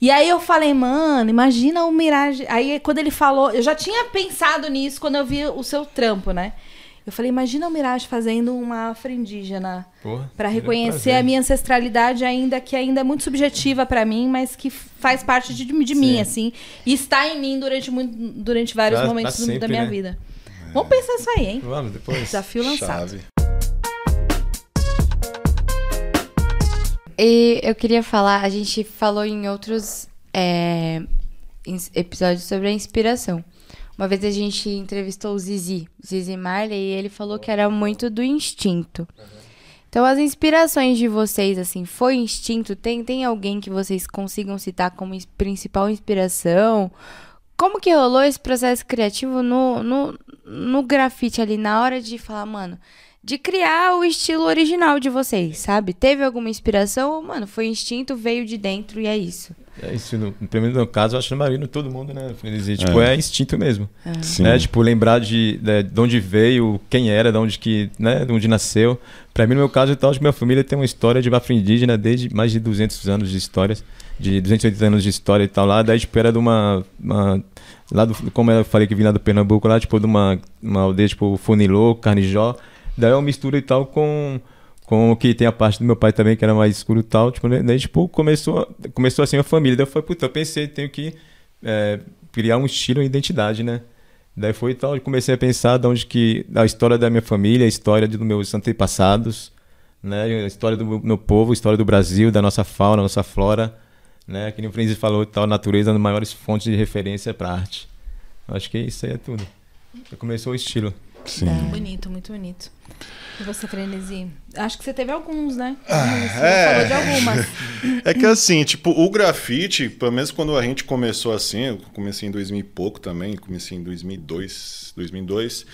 E aí eu falei, mano, imagina o Mirage. Aí quando ele falou, eu já tinha pensado nisso quando eu vi o seu trampo, né? Eu falei, imagina o Mirage fazendo uma afro-indígena Porra, Pra seria um reconhecer a minha ancestralidade ainda que ainda é muito subjetiva pra mim, mas que faz parte de, de mim Sim. assim e está em mim durante muito, durante vários Pra- momentos pra do- da sempre, minha né? vida. Vamos pensar isso aí, hein? Vamos, depois. Desafio lançado. Chave. E eu queria falar, a gente falou em outros é, episódios sobre a inspiração. Uma vez a gente entrevistou o Zizi, Zizi Marley, e ele falou que era muito do instinto. Então, as inspirações de vocês, assim, foi instinto? Tem, tem alguém que vocês consigam citar como principal inspiração? Como que rolou esse processo criativo no, no, no grafite ali, na hora de falar, mano, de criar o estilo original de vocês, sabe? Teve alguma inspiração? Mano, foi instinto, veio de dentro e é isso. É isso, no, no primeiro no caso, eu acho que no marido, todo mundo, né? Frenesi, tipo, É. é, instinto mesmo. Sim. Né? Tipo, lembrar de, de, de onde veio, quem era, de onde que, né? De onde nasceu. Pra mim, no meu caso, e tal, acho que minha família tem uma história de afro-indígena desde mais de 200 anos de histórias, de 280 anos de história e tal lá. Daí, tipo, era de uma, uma lá do, como eu falei que vim lá do Pernambuco, lá, tipo, de uma, uma aldeia, tipo, Funilô, Carnijó. Daí eu misturo e tal com com o que tem a parte do meu pai também, que era mais escuro e tal, tipo, né? daí, tipo, começou, começou assim a família, daí eu falei, puta, eu pensei, tenho que é, criar um estilo e identidade, né? Daí foi e tal, eu comecei a pensar de onde que, a história da minha família, a história dos meus antepassados, né? A história do meu povo, a história do Brasil, da nossa fauna, da nossa flora, né? Que nem o Francis falou tal, a natureza é uma das maiores fontes de referência para arte. Acho que isso aí é tudo. Começou o estilo. Sim. Muito bonito, muito bonito. E você, Frenesi? Acho que você teve alguns, né? Você é. falou de algumas. É que assim, tipo, o grafite, pelo menos quando a gente começou assim, eu comecei em 2000 e pouco também, comecei em 2002, 2002.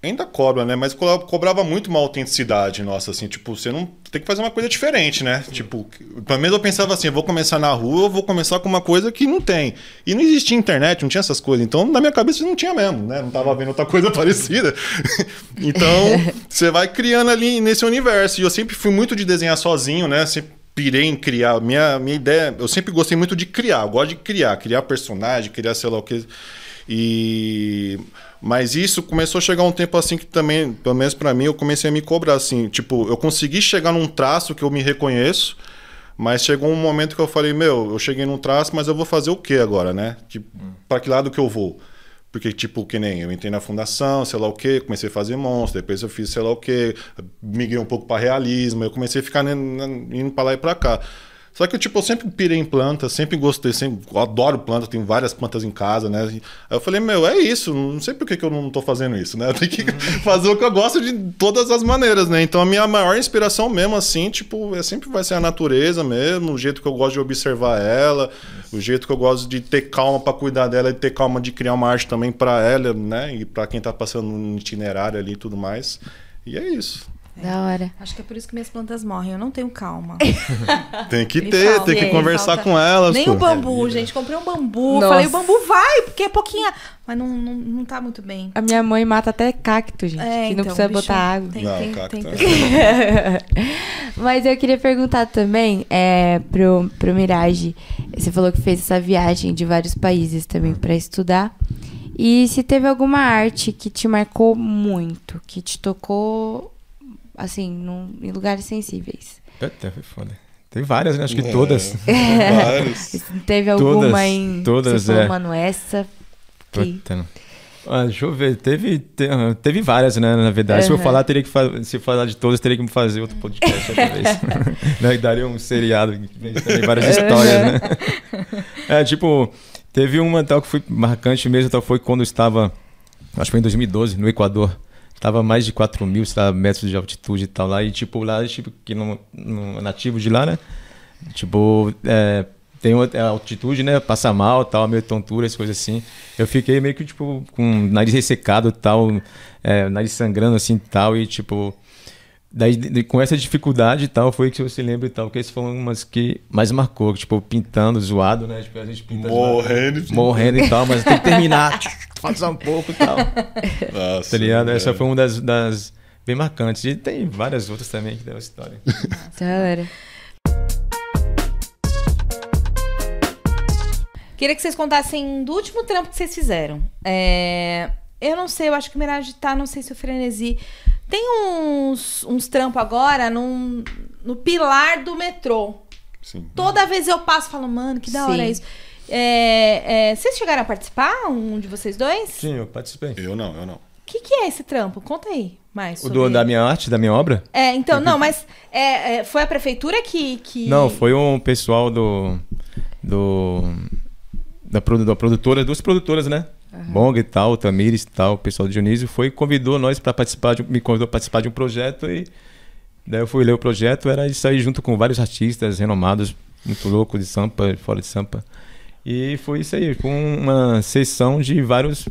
Ainda cobra, né? Mas co- cobrava muito uma autenticidade nossa, assim, tipo, você não tem que fazer uma coisa diferente, né? Tipo, pelo menos eu pensava assim, eu vou começar na rua, eu vou começar com uma coisa que não tem. E não existia internet, não tinha essas coisas. Então, na minha cabeça não tinha mesmo, né? Não tava vendo outra coisa parecida. então, você vai criando ali nesse universo. E eu sempre fui muito de desenhar sozinho, né? Sempre pirei em criar. Minha, minha ideia, eu sempre gostei muito de criar. Eu gosto de criar, criar personagem, criar sei lá o que. E mas isso começou a chegar um tempo assim que também, pelo menos pra mim, eu comecei a me cobrar assim, tipo, eu consegui chegar num traço que eu me reconheço, mas chegou um momento que eu falei, meu, eu cheguei num traço, mas eu vou fazer o que agora, né? Tipo, para que lado que eu vou? Porque, tipo, que nem eu entrei na fundação, sei lá o quê, comecei a fazer monstro, depois eu fiz sei lá o quê, migrei um pouco para realismo, eu comecei a ficar né, indo para lá e para cá. Só que, tipo, eu sempre pirei em planta, sempre gostei, sempre adoro planta, tenho várias plantas em casa, né? Aí eu falei, meu, é isso, não sei por que, que eu não tô fazendo isso, né? Eu tenho que fazer o que eu gosto de todas as maneiras, né? Então a minha maior inspiração mesmo, assim, tipo, é sempre vai ser a natureza mesmo, o jeito que eu gosto de observar ela, o jeito que eu gosto de ter calma para cuidar dela e ter calma de criar uma arte também para ela, né? E para quem tá passando um itinerário ali e tudo mais. E é isso. Da hora. Acho que é por isso que minhas plantas morrem. Eu não tenho calma. Tem que Me ter, falta, tem que me conversar falta. com elas. Nem pô. o bambu, gente. Comprei um bambu. Nossa. Falei, o bambu vai, porque é pouquinha. Mas não, não, não tá muito bem. A minha mãe mata até cacto, gente. É, que não então, precisa bicho, botar água. Tem, Não, tem, cacto tem é- que- Mas eu queria perguntar também é, pro, pro Mirage. Você falou que fez essa viagem de vários países também pra estudar. E se teve alguma arte que te marcou muito, que te tocou, assim, num- em lugares sensíveis. Puta, foi foda. Tem várias, né? Acho que É, todas. Vários. Se teve alguma Todas, em. todas, você falou, é. mano, essa. Que... Puta, não. Ah, deixa eu ver, teve, te- ah, teve várias, né, na verdade. Se eu falar, teria que fa- se eu falar de todas, teria que me fazer outro podcast outra vez. Daria um seriado, várias histórias, né? É, tipo, teve uma tal que foi marcante mesmo, tal, foi quando eu estava, acho que foi em 2012, no Equador. Tava mais de 4 mil metros de altitude e tal lá. E tipo, lá, tipo, que no, no nativo de lá, né? Tipo, é, tem a altitude, né? Passa mal, tal, meio tontura, essas coisas assim. Eu fiquei meio que, tipo, com o nariz ressecado tal, é, nariz sangrando assim tal, e tipo. Daí, de- de- com essa dificuldade e tal, foi que você lembra e tal, que essas foram umas que mais marcou, tipo, pintando, zoado, né? Tipo, a gente pinta zoado, Morrendo. morrendo e tal, mas tem que terminar, fazer um pouco e tal. Nossa, Tá ligado? Essa foi uma das, das bem marcantes. E tem várias outras também que deram história. Da hora. Queria que vocês contassem do último trampo que vocês fizeram. É, Eu não sei, eu acho que o Mirage tá, não sei se o Frenesi. Tem uns, uns trampos agora num, no pilar do metrô. Sim. Toda vez eu passo e falo, mano, que da hora Sim. é isso. É, é, vocês chegaram a participar, um de vocês dois? O Sim, eu participei. Eu não, eu não. que, que é esse trampo? Conta aí mais. O sobre do, da minha arte, da minha obra? É, então, não, mas é, é, foi a prefeitura que. que... Não, foi um pessoal do. do da, produ- da produtora, duas produtoras, né? Bong e tal, Tamires e tal, o pessoal do Dionísio foi e convidou nós para participar, de, me convidou para participar de um projeto e daí eu fui ler o projeto, era isso aí junto com vários artistas renomados, muito loucos de Sampa, fora de Sampa. E foi isso aí, com uma sessão de vários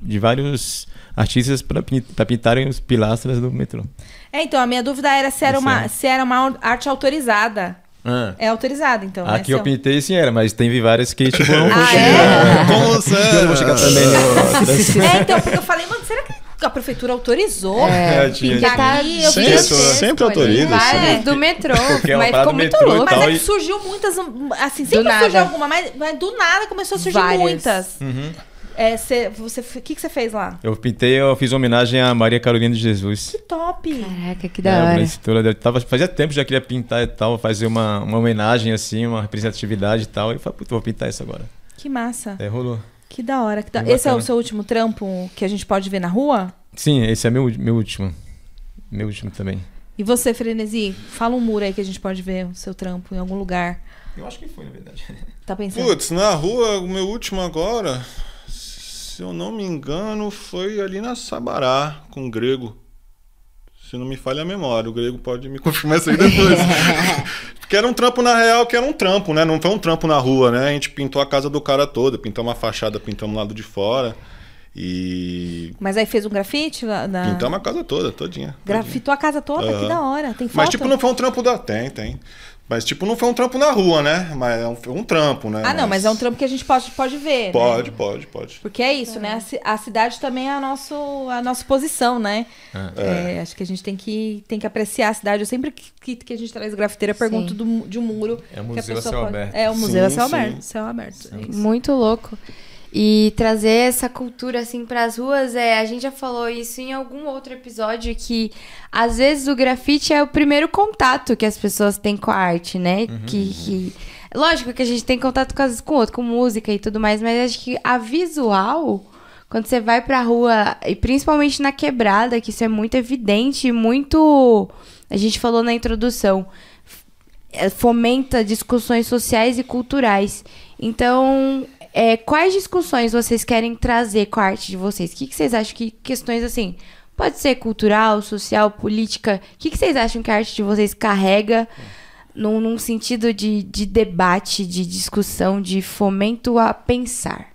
de vários artistas para pintarem os pilastras do metrô. É, então, a minha dúvida era se era, uma, é. se era uma arte autorizada. É autorizada, então, né? Aqui Se eu é um- pintei sim era, mas teve várias que tipo não Ah, chegar. é? Como você? Eu não vou chegar também no. É, então, porque eu falei, mano, será que a prefeitura autorizou? É, tinha- Pintar tá eu Sempre, sempre autoriza. Várias do metrô, Porque é uma mas ficou muito louco. Mas é que surgiu muitas, assim, sempre surgiu alguma, mas, mas do nada começou a surgir Várias. muitas. Uhum. É, cê, você, o que, que você fez lá? Eu pintei, eu fiz homenagem a Maria Carolina de Jesus. Que top! Caraca, que É, da hora. uma escritora, eu tava, fazia tempo que já queria pintar e tal, fazer uma, uma homenagem assim, uma representatividade e tal. E falei, puta, vou pintar isso agora. Que massa. É, rolou. Que da hora. Que da... Esse é o seu último trampo que a gente pode ver na rua? Sim, esse é meu, meu último. Meu último também. E você, Frenesi, fala um muro aí que a gente pode ver o seu trampo em algum lugar. Eu acho que foi, na verdade. Tá pensando? Putz, na rua, o meu último agora, se eu não me engano, foi ali na Sabará, com o grego. Se não me falha a memória, o grego pode me confirmar isso aí depois. Porque era um trampo na real, que era um trampo, né? Não foi um trampo na rua, né? A gente pintou a casa do cara toda, pintamos a fachada, pintamos o lado de fora. E Mas aí fez um grafite? lá Na... pintamos a casa toda, todinha. todinha. Grafitou a casa toda? Que Aham. da hora. Tem foto? Mas tipo, não foi um trampo da. Tem, tem. Mas tipo, não foi um trampo na rua, né? Mas é um, foi um trampo, né? Ah, não, mas é um trampo que a gente pode, pode ver. né? Pode, pode, pode. Porque é isso, né? A, a cidade também é a, nosso, a nossa posição, né? É, acho que a gente tem que, tem que apreciar a cidade. Eu sempre que, que, que a gente traz grafiteira, eu pergunto do de um muro. É o a museu a céu pode- aberto. É, o museu a Sim, céu sim. aberto. Céu aberto. é. Muito louco. E trazer essa cultura assim para as ruas, é, a gente já falou isso em algum outro episódio que às vezes o grafite é o primeiro contato que as pessoas têm com a arte, né? Que, que- lógico que a gente tem contato com as com outro, com música e tudo mais, mas acho que a visual quando você vai pra rua, e principalmente na quebrada, que isso é muito evidente, e muito. A gente falou na introdução, fomenta discussões sociais e culturais. Então, é, quais discussões vocês querem trazer com a arte de vocês? O que, que vocês acham que questões assim, pode ser cultural, social, política, o que, que vocês acham que a arte de vocês carrega num, num sentido de, de debate, de discussão, de fomento a pensar?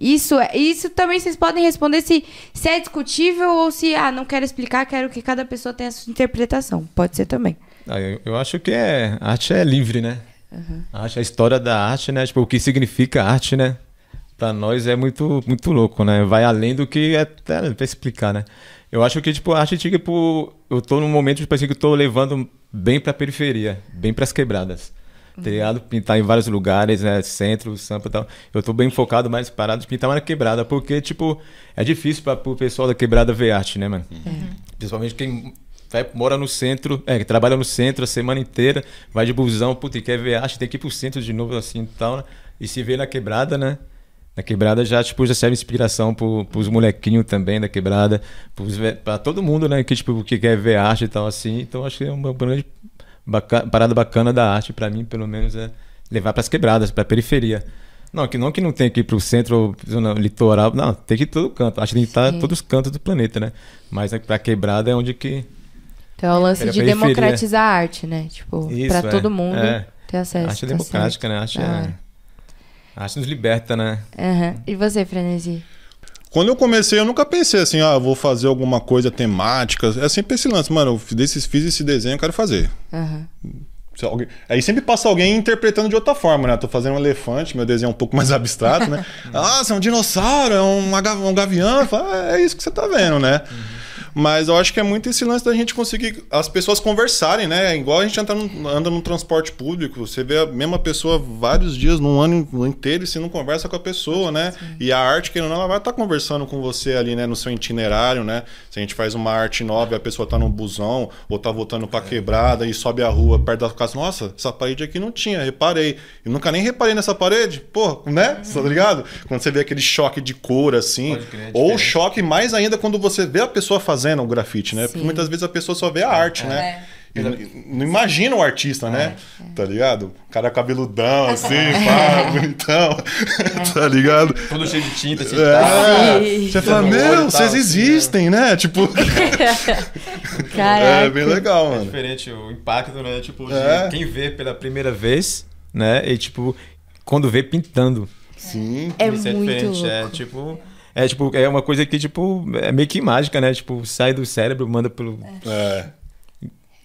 Isso, é- isso também vocês podem responder se, se é discutível ou se, ah, não quero explicar, quero que cada pessoa tenha a sua interpretação. Pode ser também. Ah, eu, eu acho que é, a arte é livre, né? A, arte, a história da arte, né? Tipo, o que significa arte, né? Pra nós é muito, muito louco, né? Vai além do que é até pra explicar, né? Eu acho que, tipo, a arte, tipo, eu tô num momento, tipo assim, que eu tô levando bem pra periferia, bem pras quebradas. Tá ligado? Pintar em vários lugares, né? Centro, sampa e tal. Eu tô bem focado, mais parado de pintar mais na quebrada, porque, tipo, é difícil pra, pro pessoal da quebrada ver arte, né, mano? Principalmente quem vai, mora no centro, é, que trabalha no centro a semana inteira, vai de busão, puta, e quer ver arte, tem que ir pro centro de novo, assim e tal, né? E se vê na quebrada, né? Na quebrada já, tipo, já serve inspiração pro, pros molequinhos também da quebrada, pros, pra todo mundo, né? Que, tipo, que quer ver arte e tal, assim. Então, acho que é uma grande baca- parada bacana da arte, pra mim, pelo menos, é levar pras quebradas, pra periferia. Não, que não que não tem que ir pro centro, ou litoral, não, tem que ir todo canto. Acho que tem que estar em Sim. todos os cantos do planeta, né? Mas a- pra quebrada é onde que Então é o lance de democratizar a arte, né? Tipo, Isso, pra é. todo mundo É. ter acesso. A arte é tá democrática, certo. né? A arte, é... a arte nos liberta, né? Aham. E você, Frenesi? Quando eu comecei, eu nunca pensei assim, ah, vou fazer alguma coisa temática. É sempre esse lance, mano, eu fiz esse, fiz esse desenho, eu quero fazer. Se alguém- Aí sempre passa alguém interpretando de outra forma, né? Tô fazendo um elefante, meu desenho é um pouco mais abstrato, né? ah, você é um dinossauro, é um, um gavião. Eu falo, "Ah, é isso que você tá vendo, né? Mas eu acho que é muito esse lance da gente conseguir as pessoas conversarem, né? É Igual a gente anda no, anda no transporte público, você vê a mesma pessoa vários dias, num ano inteiro, e você não conversa com a pessoa, né? E a arte, que ela vai estar conversando com você ali, né? No seu itinerário, né? Se a gente faz uma arte nova e a pessoa tá no busão, ou tá voltando pra quebrada e sobe a rua perto da casa, nossa, essa parede aqui não tinha, reparei. Eu nunca nem reparei nessa parede, pô, né? Tá ligado? Quando você vê aquele choque de cor, assim. É ou diferente. choque mais ainda quando você vê a pessoa fazendo o grafite, né? Porque Sim. muitas vezes a pessoa só vê a arte, né? E n- não imagina o artista, né? Tá ligado? O cara cabeludão, assim, pá, bonitão. tá ligado? Todo cheio de tinta, assim, É, Sim. você fala, meu, tal, vocês assim, existem, né? Tipo, Caraca. é bem legal, É mano. diferente o impacto, né? Tipo, de É. quem vê pela primeira vez, né? E tipo, quando vê pintando. Sim. É Isso muito diferente. É louco. tipo. É tipo, é uma coisa que, tipo, é meio que mágica, né? Tipo, sai do cérebro, manda pelo. É.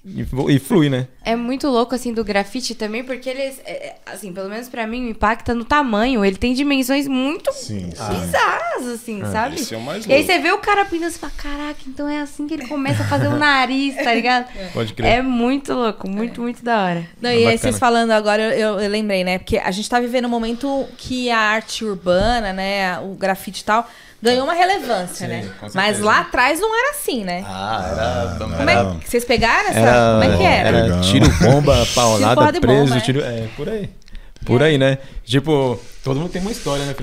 E, e flui, né? É muito louco, assim, do grafite também, porque ele, é- é- assim, pelo menos pra mim, impacta no tamanho. Ele tem dimensões muito Sim, sim. bizarras, assim, sabe? Esse é o mais E aí louco. você vê o cara pintando e fala, caraca, então é assim que ele começa a fazer o nariz, tá ligado? Pode crer. É muito louco, muito, muito da hora. Não, É e aí vocês falando agora, eu, eu lembrei, né? Porque a gente tá vivendo um momento que a arte urbana, né? O grafite e tal, ganhou uma relevância, Sim, né? Mas lá atrás não era assim, né? Ah, era. Como é que vocês pegaram essa? Era, Como é que era? era tiro, bomba, paulada, e preso, bomba, é. tiro. É, por aí. Por aí, né? Tipo, todo mundo tem uma história, né?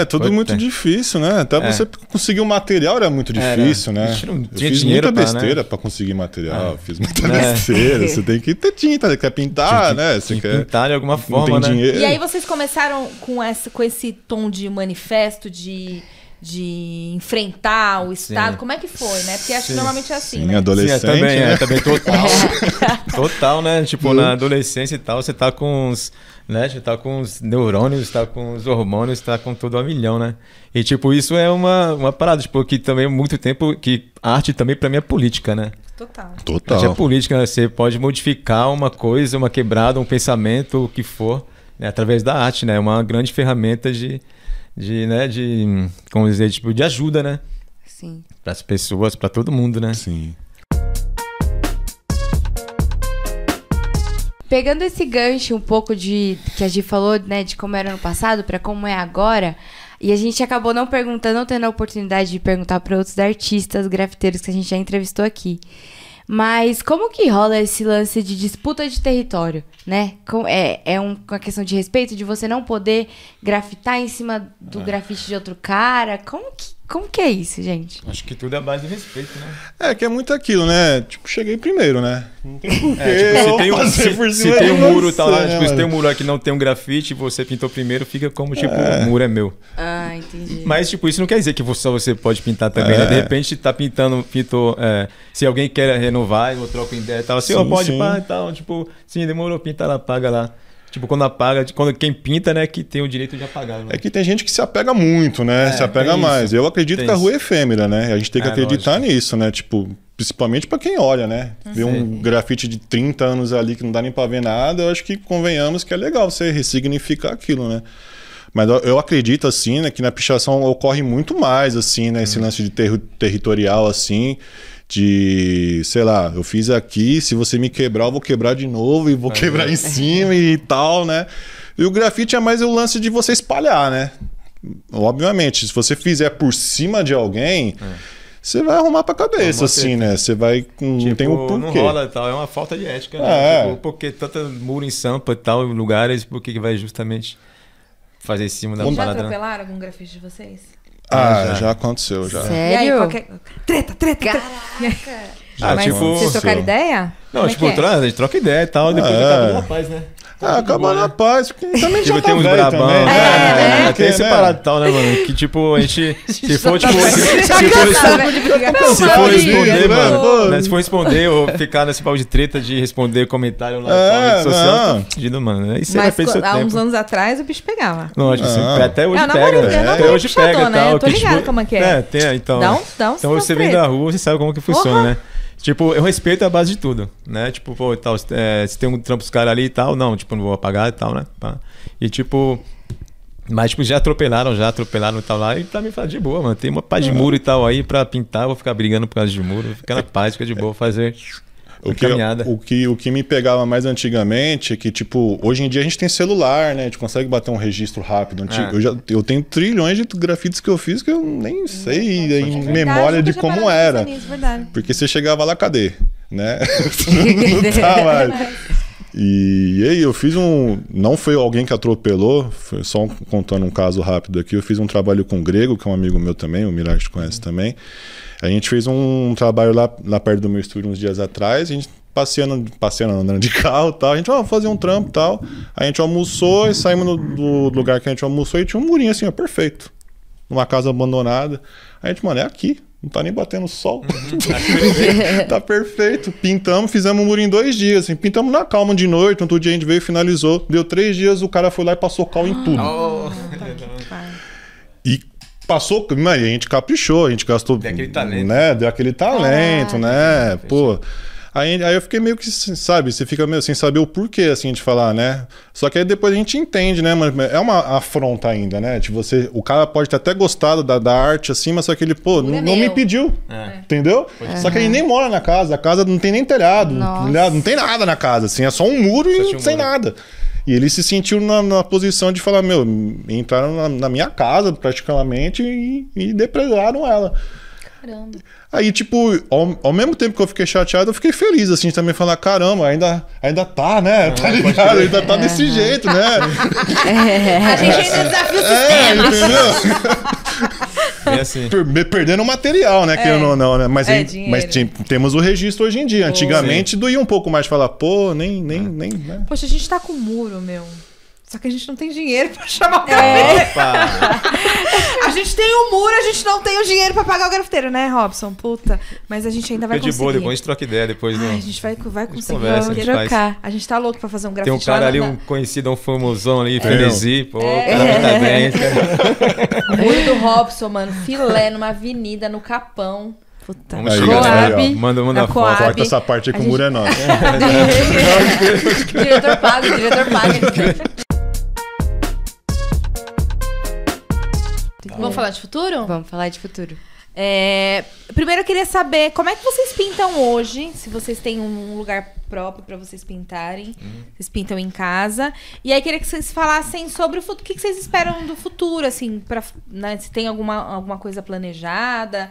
É, tudo Pode muito ter. difícil, né? Até É. você conseguir o material era muito Era. difícil, né? A gente não Eu tinha fiz dinheiro muita pra, né? besteira pra conseguir material, fiz muita É. besteira. Você tem que ter tinta, você quer pintar, né? Você que quer pintar de alguma forma, tem né? dinheiro. E aí vocês começaram com, essa, com esse tom de manifesto, de, de enfrentar o Estado. Sim. Como é que foi, né? Porque acho que normalmente é assim, Sim, né? adolescente, Sim, é, também, né? é, também total. total, né? Tipo, na adolescência e tal, você tá com os. Né? Você tá com os neurônios, tá com os hormônios, tá com tudo a milhão, né? E, tipo, isso é uma, uma parada, tipo, que também há muito tempo. Que arte também pra mim é política, né? Total. Arte é Total. política, né? Você pode modificar uma coisa, uma quebrada, um pensamento, o que for, né? através da arte, né? É uma grande ferramenta de, de, né? De, como dizer, tipo, de ajuda, né? Sim. Para as pessoas, para todo mundo, né? Sim. Pegando esse gancho um pouco de que a gente falou, né, de como era no passado pra como é agora, e a gente acabou não perguntando, não tendo a oportunidade de perguntar para outros artistas grafiteiros que a gente já entrevistou aqui. Mas como que rola esse lance de disputa de território, né? É, é um- uma questão de respeito, de você não poder grafitar em cima do grafite de outro cara. Como que, como que é isso, gente? Acho que tudo é base de respeito, né? É, que é muito aquilo, né? Tipo, cheguei primeiro, né? Não tem porquê. É, tipo, se tem um, se, se tem um muro, tá lá, né, tipo, se tem um muro aqui não tem um grafite, você pintou primeiro, fica como, tipo, o muro é meu. Ah, entendi. Mas, tipo, isso não quer dizer que só você pode pintar também, né? É. De repente, tá pintando, pintou. é, se alguém quer renovar, eu troco ideia e tal, assim, Sim, ó, pode sim. pá e tal. Tipo, sim, demorou, pinta lá, paga lá. Tipo, quando apaga, quando quem pinta, né, que tem o direito de apagar. Né? É que tem gente que se apega muito, né? É, se apega mais. isso. Eu acredito Tem que a rua é efêmera, né? A gente tem que É, acreditar lógico. nisso, né? Tipo, principalmente pra quem olha, né? Ver um grafite de 30 anos ali que não dá nem pra ver nada, eu acho que convenhamos que é legal você ressignificar aquilo, né? Mas eu- acredito, assim, né, que na pichação ocorre muito mais, assim, né? Esse lance de terri- territorial, assim, de, sei lá, eu fiz aqui, se você me quebrar, eu vou quebrar de novo e vou quebrar em cima e tal, né? E o grafite é mais o lance de você espalhar, né? Obviamente, se você fizer por cima de alguém, você vai arrumar pra cabeça, Com assim, né? Você vai. Não Tipo, tem o não porquê. rola e tal, é uma falta de ética, né? É. Tipo, porque tanta muro em Sampa e tal, em lugares, por que que vai justamente fazer em cima da Já parada? né? atropelaram algum grafite de vocês? Ah, Já. já, aconteceu, já. E aí, Sério? qualquer... Treta, treta, treta. Ah, Mas tipo- vocês trocaram ideia? Não, Como é tipo, é? a gente troca ideia e tal, depois É. acaba na paz, né? Ah, acaba na paz, porque também já Tipo, tá tem uns brabão, também, né? né? É, Porque, tem esse né? parado e tal, né, mano? Que tipo, a gente. Se for, tipo. Se, se Já for cansaram de brigar. Se for responder, né? mano, né, se for responder ou ficar nesse pau de treta de responder comentário lá É, na rede social, não. tá mano. Isso é Mas seu há uns tempo. anos atrás o bicho pegava. Lógico, assim, Não. até hoje É, pega. né? é, Até hoje pega né? tô que, ligada como é que é. É, tem, então. Uns então você vem da rua, você sabe como que funciona, né? Tipo, eu respeito a base de tudo, né? Tipo, pô, e tal, é, se tem um trampo dos caras ali e tal, não, tipo, não vou apagar e tal, né? E tipo. Mas, tipo, já atropelaram, já atropelaram e tal lá. E pra mim, fala de boa, mano. Tem uma pá de muro e tal aí pra pintar, vou ficar brigando por causa de muro. Fica na paz, fica de boa, fazer O que, caminhada. o, que, o que me pegava mais antigamente é que, tipo, hoje em dia a gente tem celular, né? A gente consegue bater um registro rápido. Antigo. É. Eu, já, eu tenho trilhões de grafites que eu fiz que eu nem sei em Verdade, memória de como era. nisso. Porque você chegava lá, cadê? Né? não tá mais. E, aí, eu fiz um. Não foi alguém que atropelou, foi só contando um caso rápido aqui. Eu fiz um trabalho com o Grego, que é um amigo meu também, o Mirage conhece também. A gente fez um trabalho lá, lá perto do meu estúdio uns dias atrás. A gente passeando, passeando andando de carro e tal. A gente, ó, fazer um trampo e tal. A gente almoçou e saímos no- do lugar que a gente almoçou e tinha um murinho assim, ó, perfeito. Numa casa abandonada. A gente, mano, é aqui. Não tá nem batendo sol. tá perfeito. Pintamos, fizemos um muro em dois dias. Assim. Pintamos na calma de noite. Outro dia a gente veio e finalizou. Deu três dias, o cara foi lá e passou cal em tudo. Oh. E passou, mano, a gente caprichou, a gente gastou. Deu aquele talento. Né? Deu aquele talento, Ah, né? Pô. Aí, aí eu fiquei meio que, sabe, você fica meio sem saber o porquê, assim, de falar, né? Só que aí depois a gente entende, né, mano? É uma afronta ainda, né? De você, o cara pode ter até gostado da, da arte, assim, mas só que ele, pô, não, é não me pediu, É. entendeu? Só que ele nem mora na casa, a casa não tem nem telhado, Nossa. não tem nada na casa, assim, é só um muro Só e um sem muro. nada. E ele se sentiu na, na posição de falar, meu, entraram na, na minha casa praticamente e, e depredaram ela. Caramba. Aí, tipo, ao, ao mesmo tempo que eu fiquei chateado, eu fiquei feliz, assim, também falar, caramba, ainda, ainda tá, né? Tá ligado? Ainda tá desse jeito, né? A gente ainda desafia o É, sistema. entendeu? Bem assim. Perdendo material, né? Querendo ou não, né? Mas, É, mas tem- temos o registro hoje em dia. Antigamente doía um pouco mais de falar, pô, nem, nem, nem, né? Poxa, a gente tá com muro, meu. Só que a gente não tem dinheiro pra chamar o É. grafiteiro. Opa! A gente tem o muro, a gente não tem o dinheiro pra pagar o grafiteiro, né, Robson? Puta. Mas a gente ainda vai Fica de conseguir. boa, depois a gente troca ideia depois do. Ai, a gente vai, vai conseguir. conversa, Vamos a gente faz. trocar. A gente tá louco pra fazer um Tem grafite um cara ali, na- um conhecido, um famosão ali, Tem. Frenesi, pô, o É. cara vai tá bem. Muro do Robson, mano. Filé numa avenida, no Capão. Puta. Vamos Aí, lá, aí, ó. Manda, manda Na foto. Coab. Corta essa parte aí que A o muro é nosso. diretor paga, diretor paga. Vamos falar de futuro? Vamos falar de futuro. É, primeiro eu queria saber como é que vocês pintam hoje, se vocês têm um lugar próprio pra vocês pintarem, vocês pintam em casa. E aí queria que vocês falassem sobre o futuro, o que que vocês esperam do futuro, assim, para se tem alguma, alguma coisa planejada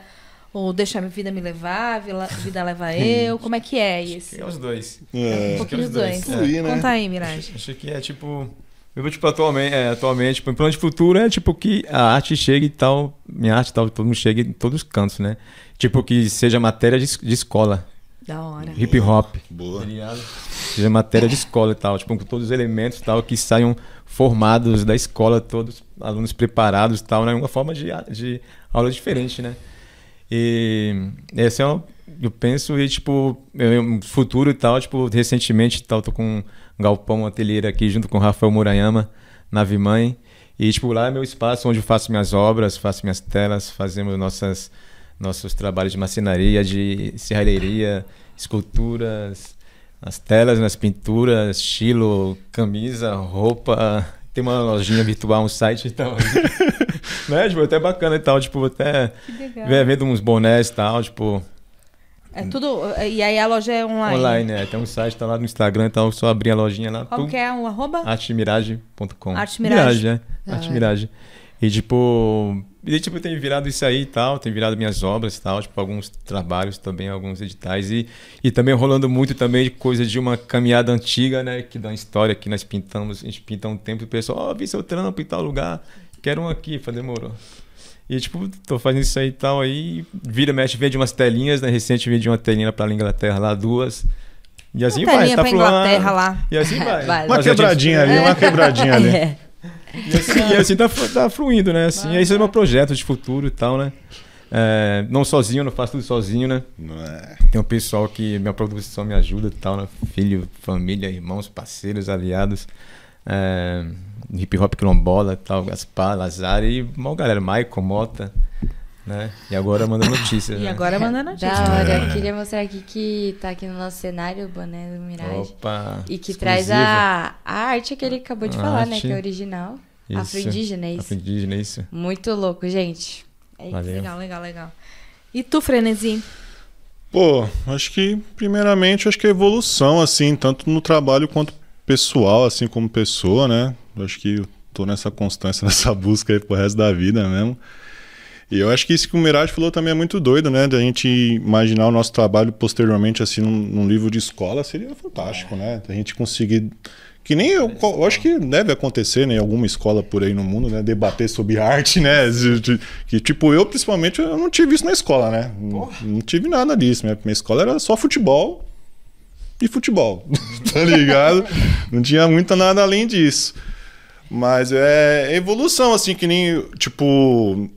ou deixa a vida me levar, vida, vida leva eu, como é que é isso? É os dois. É. Um pouquinho os dos dois. dois. Fluir, né? Conta aí, Mirage. Acho que é tipo. Eu tipo, atualmente, é, atualmente, tipo, em plano de futuro é tipo que a arte chegue e tal, minha arte e tal, todo mundo chegue em todos os cantos, né? Tipo que seja matéria de, de escola, Da hora. hip hop, Boa. tá? Seja matéria de escola e tal, tipo com todos os elementos e tal que saiam formados da escola, todos alunos preparados e tal, né? Uma forma de, de aula diferente, né? E esse é o, eu penso e tipo, eu- futuro e tal, tipo, recentemente e tal, tô com galpão, ateliê aqui junto com o Rafael Murayama, na Vimãe. E tipo, lá é meu espaço onde eu faço minhas obras, faço minhas telas, fazemos nossas nossos trabalhos de marcenaria, de serralheria, esculturas, as telas, nas pinturas, estilo, camisa, roupa. Tem uma lojinha virtual, um site e tal. né? Tipo, até bacana e tal. Tipo, até vendo uns bonés e tal, tipo, É tudo. E aí a loja é online. online, né? Tem um site, tá lá no Instagram e tal, só abrir a lojinha lá. Qual que é o arroba? Artemirage.com. Arte Mirage. né? Da Arte hora. Mirage. E tipo, e, tipo, tem virado isso aí e tal, tem virado minhas obras e tal, tipo, alguns trabalhos também, alguns editais. E, e também rolando muito também de coisa de uma caminhada antiga, né? Que da história que nós pintamos, a gente pinta um tempo e o pessoal, ó, vi seu trampo em tal lugar, quero um aqui, falei, demorou. E tipo, tô fazendo isso aí e tal, aí vira, mexe, vende umas telinhas, né? Recente vendi uma telinha pra Inglaterra lá, duas. E assim Uma vai, tá pra. Inglaterra lá. E assim vai. Vai. Uma Mas a gente- quebradinha ali, uma quebradinha ali. É. e assim, e assim tá, tá fluindo, né? Assim, esse é meu projeto de futuro e tal, né? É, não sozinho, não faço tudo sozinho, né? Não é? Tem um pessoal que minha produção me ajuda e tal, né? Filho, família, irmãos, parceiros, aliados. É, hip hop quilombola e tal, Gaspar, Lazar e uma galera, Michael, Mota, né? E agora manda notícias. E né? agora manda notícia. Da hora. Queria mostrar aqui que tá aqui no nosso cenário o boné do Mirage. Opa! E que exclusivo. traz a, a arte que ele acabou de A falar, né? arte. Que é original. Isso. Afro-indígena, é isso? Afro-indígena, isso. Muito louco, gente. É isso. Valeu. Legal, legal, legal. E tu, Frenesi? Pô, acho que, primeiramente, acho que a evolução, assim, tanto no trabalho quanto pessoal, assim, como pessoa, né? Acho que eu tô nessa constância, nessa busca aí pro resto da vida mesmo. E eu acho que isso que o Mirage falou também é muito doido, né? Da gente imaginar o nosso trabalho posteriormente, assim, num, num livro de escola, seria fantástico, né? Da gente conseguir. Que nem eu, eu acho que deve acontecer, né? Em alguma escola por aí no mundo, né? Debater sobre arte, né? Que, tipo, eu, principalmente, eu não tive isso na escola, né? Não, não tive nada disso. Minha, minha escola era só futebol e futebol, tá ligado? Não tinha muito nada além disso. Mas é evolução, assim, que nem, tipo,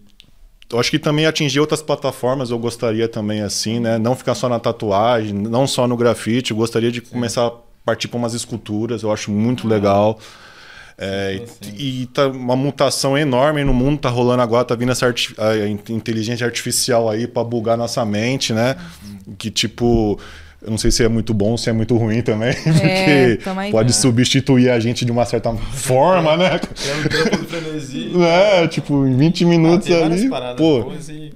eu acho que também atingir outras plataformas eu gostaria também, assim, né? Não ficar só na tatuagem, não só no grafite, eu gostaria de começar a partir para umas esculturas, eu acho muito legal. É, e, e tá uma mutação enorme no mundo, tá rolando agora, tá vindo essa arti- inteligência artificial aí pra bugar nossa mente, né? Que tipo. Eu não sei se é muito bom, se é muito ruim também, porque tamo aí. pode substituir a gente de uma certa forma, né? É um trampo do frenesi. É, tipo, em 20 minutos várias ali. paradas Pô, boas e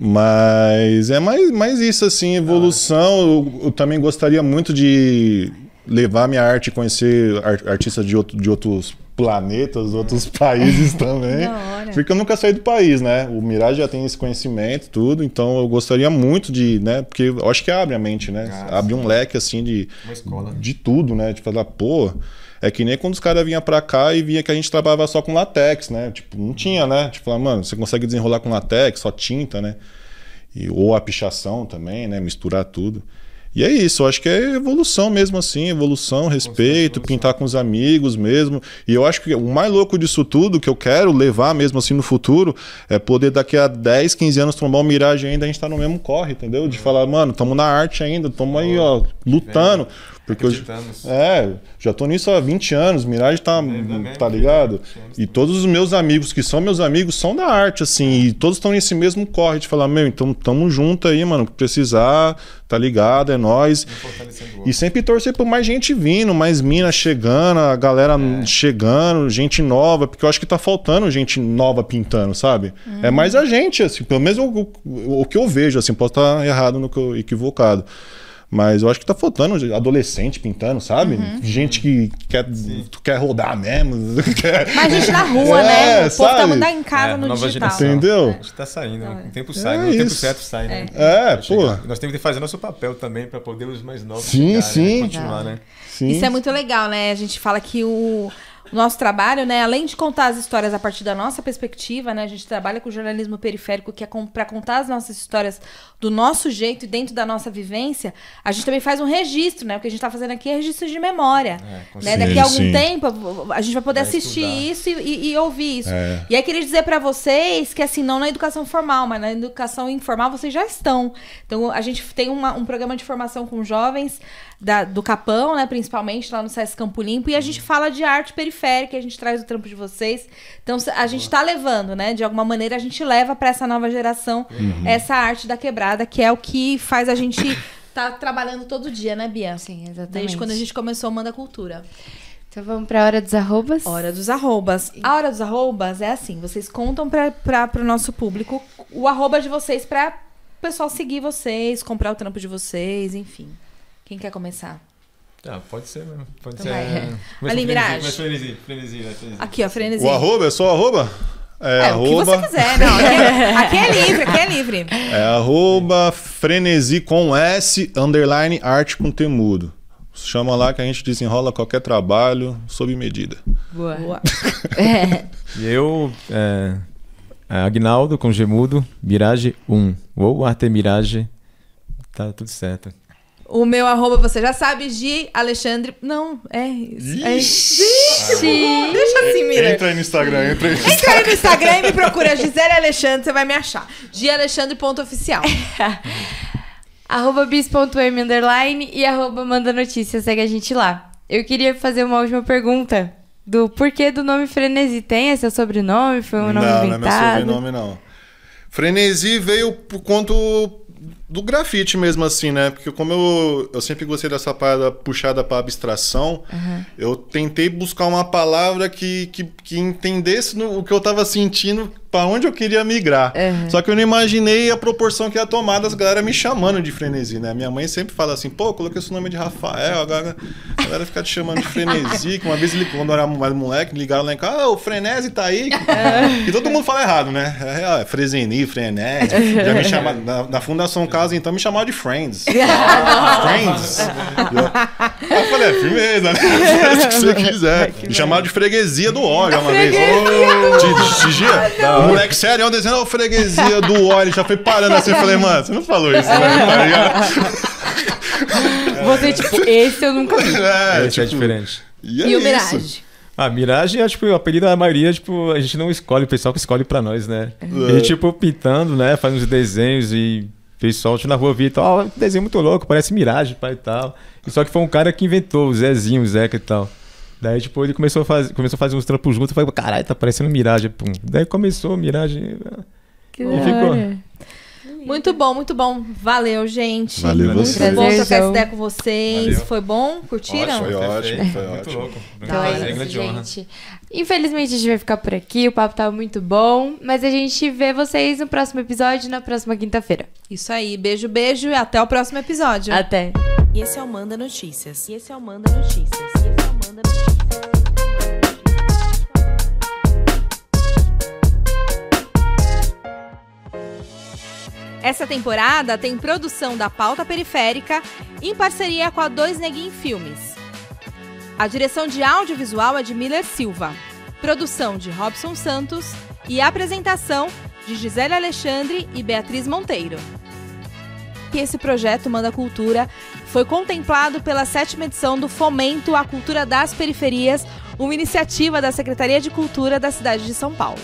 mas é mais, mais isso, assim, evolução. Eu, eu também gostaria muito de levar minha arte, conhecer ar- artistas de, outro- de outros planetas, outros países também. Porque eu nunca saí do país, né? O Mirage já tem esse conhecimento, tudo, então eu gostaria muito de, né? Porque eu acho que abre a mente, né? Ah, abre um leque, assim, de, escola. de tudo, né? De falar, pô. É que nem quando os caras vinham pra cá e via que a gente trabalhava só com latex, né? Tipo, não tinha, né? Tipo, falar, mano, você consegue desenrolar com latex, só tinta, né? E, ou a pichação também, né? Misturar tudo. E é isso, eu acho que é evolução mesmo assim, evolução, respeito, pintar com os amigos mesmo. E eu acho que o mais louco disso tudo, que eu quero levar mesmo assim no futuro, é poder daqui a 10, 15 anos trombar o Mirage ainda, a gente tá no mesmo corre, entendeu? De falar, mano, tamo na arte ainda, tamo aí, ó, lutando. Porque Acreditamos. é, já tô nisso há 20 anos, Mirage tá, tá ligado? 20 anos E todos os meus amigos que são meus amigos são da arte, assim, e todos estão nesse mesmo corre de falar, meu, então tamo junto aí, mano, precisar, tá ligado, é o E sempre torcer por mais gente vindo, mais mina chegando, a galera chegando, gente nova, porque eu acho que tá faltando gente nova pintando, sabe? É mais a gente, assim, pelo menos o, o, o que eu vejo, assim, posso estar errado no que eu, equivocado. Mas eu acho que tá faltando adolescente pintando, sabe? Gente que quer, quer rodar mesmo. Quer... Mas gente na rua, É, né? O povo tá sabe? em casa É, no nova digital. geração. Entendeu? A gente tá saindo, o tempo sai, É no tempo isso. certo sai, né? É, chegar. pô. Nós temos que fazer nosso papel também pra poder os mais novos Sim, chegarem, sim. né? continuar, né? Sim. Isso é muito legal, né? A gente fala que o, o nosso trabalho, né, além de contar as histórias a partir da nossa perspectiva, né, a gente trabalha com jornalismo periférico que é para contar as nossas histórias do nosso jeito e dentro da nossa vivência, a gente também faz um registro, né? O que a gente tá fazendo aqui é registro de memória. É, né? Daqui a algum Sim. tempo a gente vai poder Vai assistir estudar. isso e, e- e ouvir isso. É. E aí queria dizer para vocês que assim, não na educação formal, mas na educação informal vocês já estão. Então a gente tem uma- um programa de formação com jovens da- do Capão, né, principalmente lá no SESC Campo Limpo, e a gente fala de arte periférica, a gente traz o trampo de vocês. Então a gente tá levando, né, de alguma maneira a gente leva para essa nova geração essa arte da quebrada, que é o que faz a gente tá trabalhando todo dia, né, Bia? Sim, exatamente. Desde quando a gente começou o Manda Cultura. Então vamos pra hora dos arrobas. Hora dos arrobas. A hora dos arrobas é assim, vocês contam para o nosso público o arroba de vocês para o pessoal seguir vocês, comprar o trampo de vocês, enfim. Quem quer começar? Ah, pode ser mesmo. Pode Então ser. vai. é. Começa Ali, Mirage. Frenesi, frenesi, frenesi, né? Frenesi. Aqui, ó, frenesi. O arroba é só arroba? É, É, o que arroba. você quiser. Não, aqui é, aqui é livre, aqui é livre. É arroba frenesi com S, underline arte com temudo. Chama lá que a gente desenrola qualquer trabalho sob medida. Boa. E eu, é, é, Agnaldo com Gemudo, Mirage 1. Ou Arte Mirage, tá tudo certo. O meu arroba, você já sabe, de Alexandre. Não, é isso. É isso. Sim. Deixa assim, Mira. Entra aí no Instagram, entra aí no Entra aí no Instagram e me procura Gisele Alexandre, você vai me achar. De Alexandre.oficial. arroba bis.m underline e arroba manda notícias, segue a gente lá. Eu queria fazer uma última pergunta do porquê do nome Frenesi. Tem esse seu sobrenome? Foi um nome não, não é meu inventado? sobrenome, não. Frenesi veio por conta do grafite mesmo, assim, né? Porque como eu, eu sempre gostei dessa parada puxada pra abstração, eu tentei buscar uma palavra que, que, que entendesse no- o que eu tava sentindo, pra onde eu queria migrar. Só que eu não imaginei a proporção que ia tomar das galera me chamando de frenesi, né? Minha mãe sempre fala assim, pô, coloquei esse nome de Rafael, agora a galera fica te chamando de frenesi, que uma vez ele, quando eu era mais moleque, ligaram lá em casa, ah, o frenesi tá aí. E todo mundo fala errado, né? É real, é freseni, frenesi. Já me chamaram, na, na Fundação Casa, então, me chamavam de Friends. Friends. Eu, eu falei, é firmeza, né? Faz o que você quiser. Me chamaram de freguesia do óleo uma vez. De, de, O moleque sério, eu desenho, "Ô, freguesia do óleo. Já foi parando assim. Eu falei, mano, você não falou isso, né? Tá ligado? Você, tipo, esse eu nunca vi. É, Esse é tipo, diferente. E, é E o. Mirage? A Mirage é, tipo, o apelido da maioria, tipo, a gente não escolhe, o pessoal que escolhe pra nós, né? É. A gente, tipo, pintando, né? Faz uns desenhos e pessoal na rua via e tal, ó, que desenho muito louco, parece Mirage, pai e tal. E só que foi um cara que inventou, o Zezinho, o Zeca e tal. Daí, tipo, ele começou a fazer, começou a fazer uns trampos juntos. Eu falei, caralho, tá parecendo Mirage. Pum. Daí começou Mirage. Que E ficou. Muito bom, muito bom. Valeu, gente. Valeu muito bom trocar essa ideia com vocês. Valeu. Foi bom? Curtiram? Foi ótimo, foi Muito ótimo. louco. Então é isso, gente. Infelizmente a gente vai ficar por aqui, o papo tava muito bom, mas a gente vê vocês no próximo episódio, na próxima quinta-feira. Isso aí. Beijo, beijo e até o próximo episódio. Até! E esse é o Manda Notícias. E esse é o Manda Notícias. Essa temporada tem produção da Pauta Periférica em parceria com a Dois Neguin Filmes. A direção de audiovisual é de Miller Silva, produção de Robson Santos e apresentação de Gisele Alexandre e Beatriz Monteiro. E esse projeto Manda Cultura foi contemplado pela sétima edição do Fomento à Cultura das Periferias, uma iniciativa da Secretaria de Cultura da cidade de São Paulo.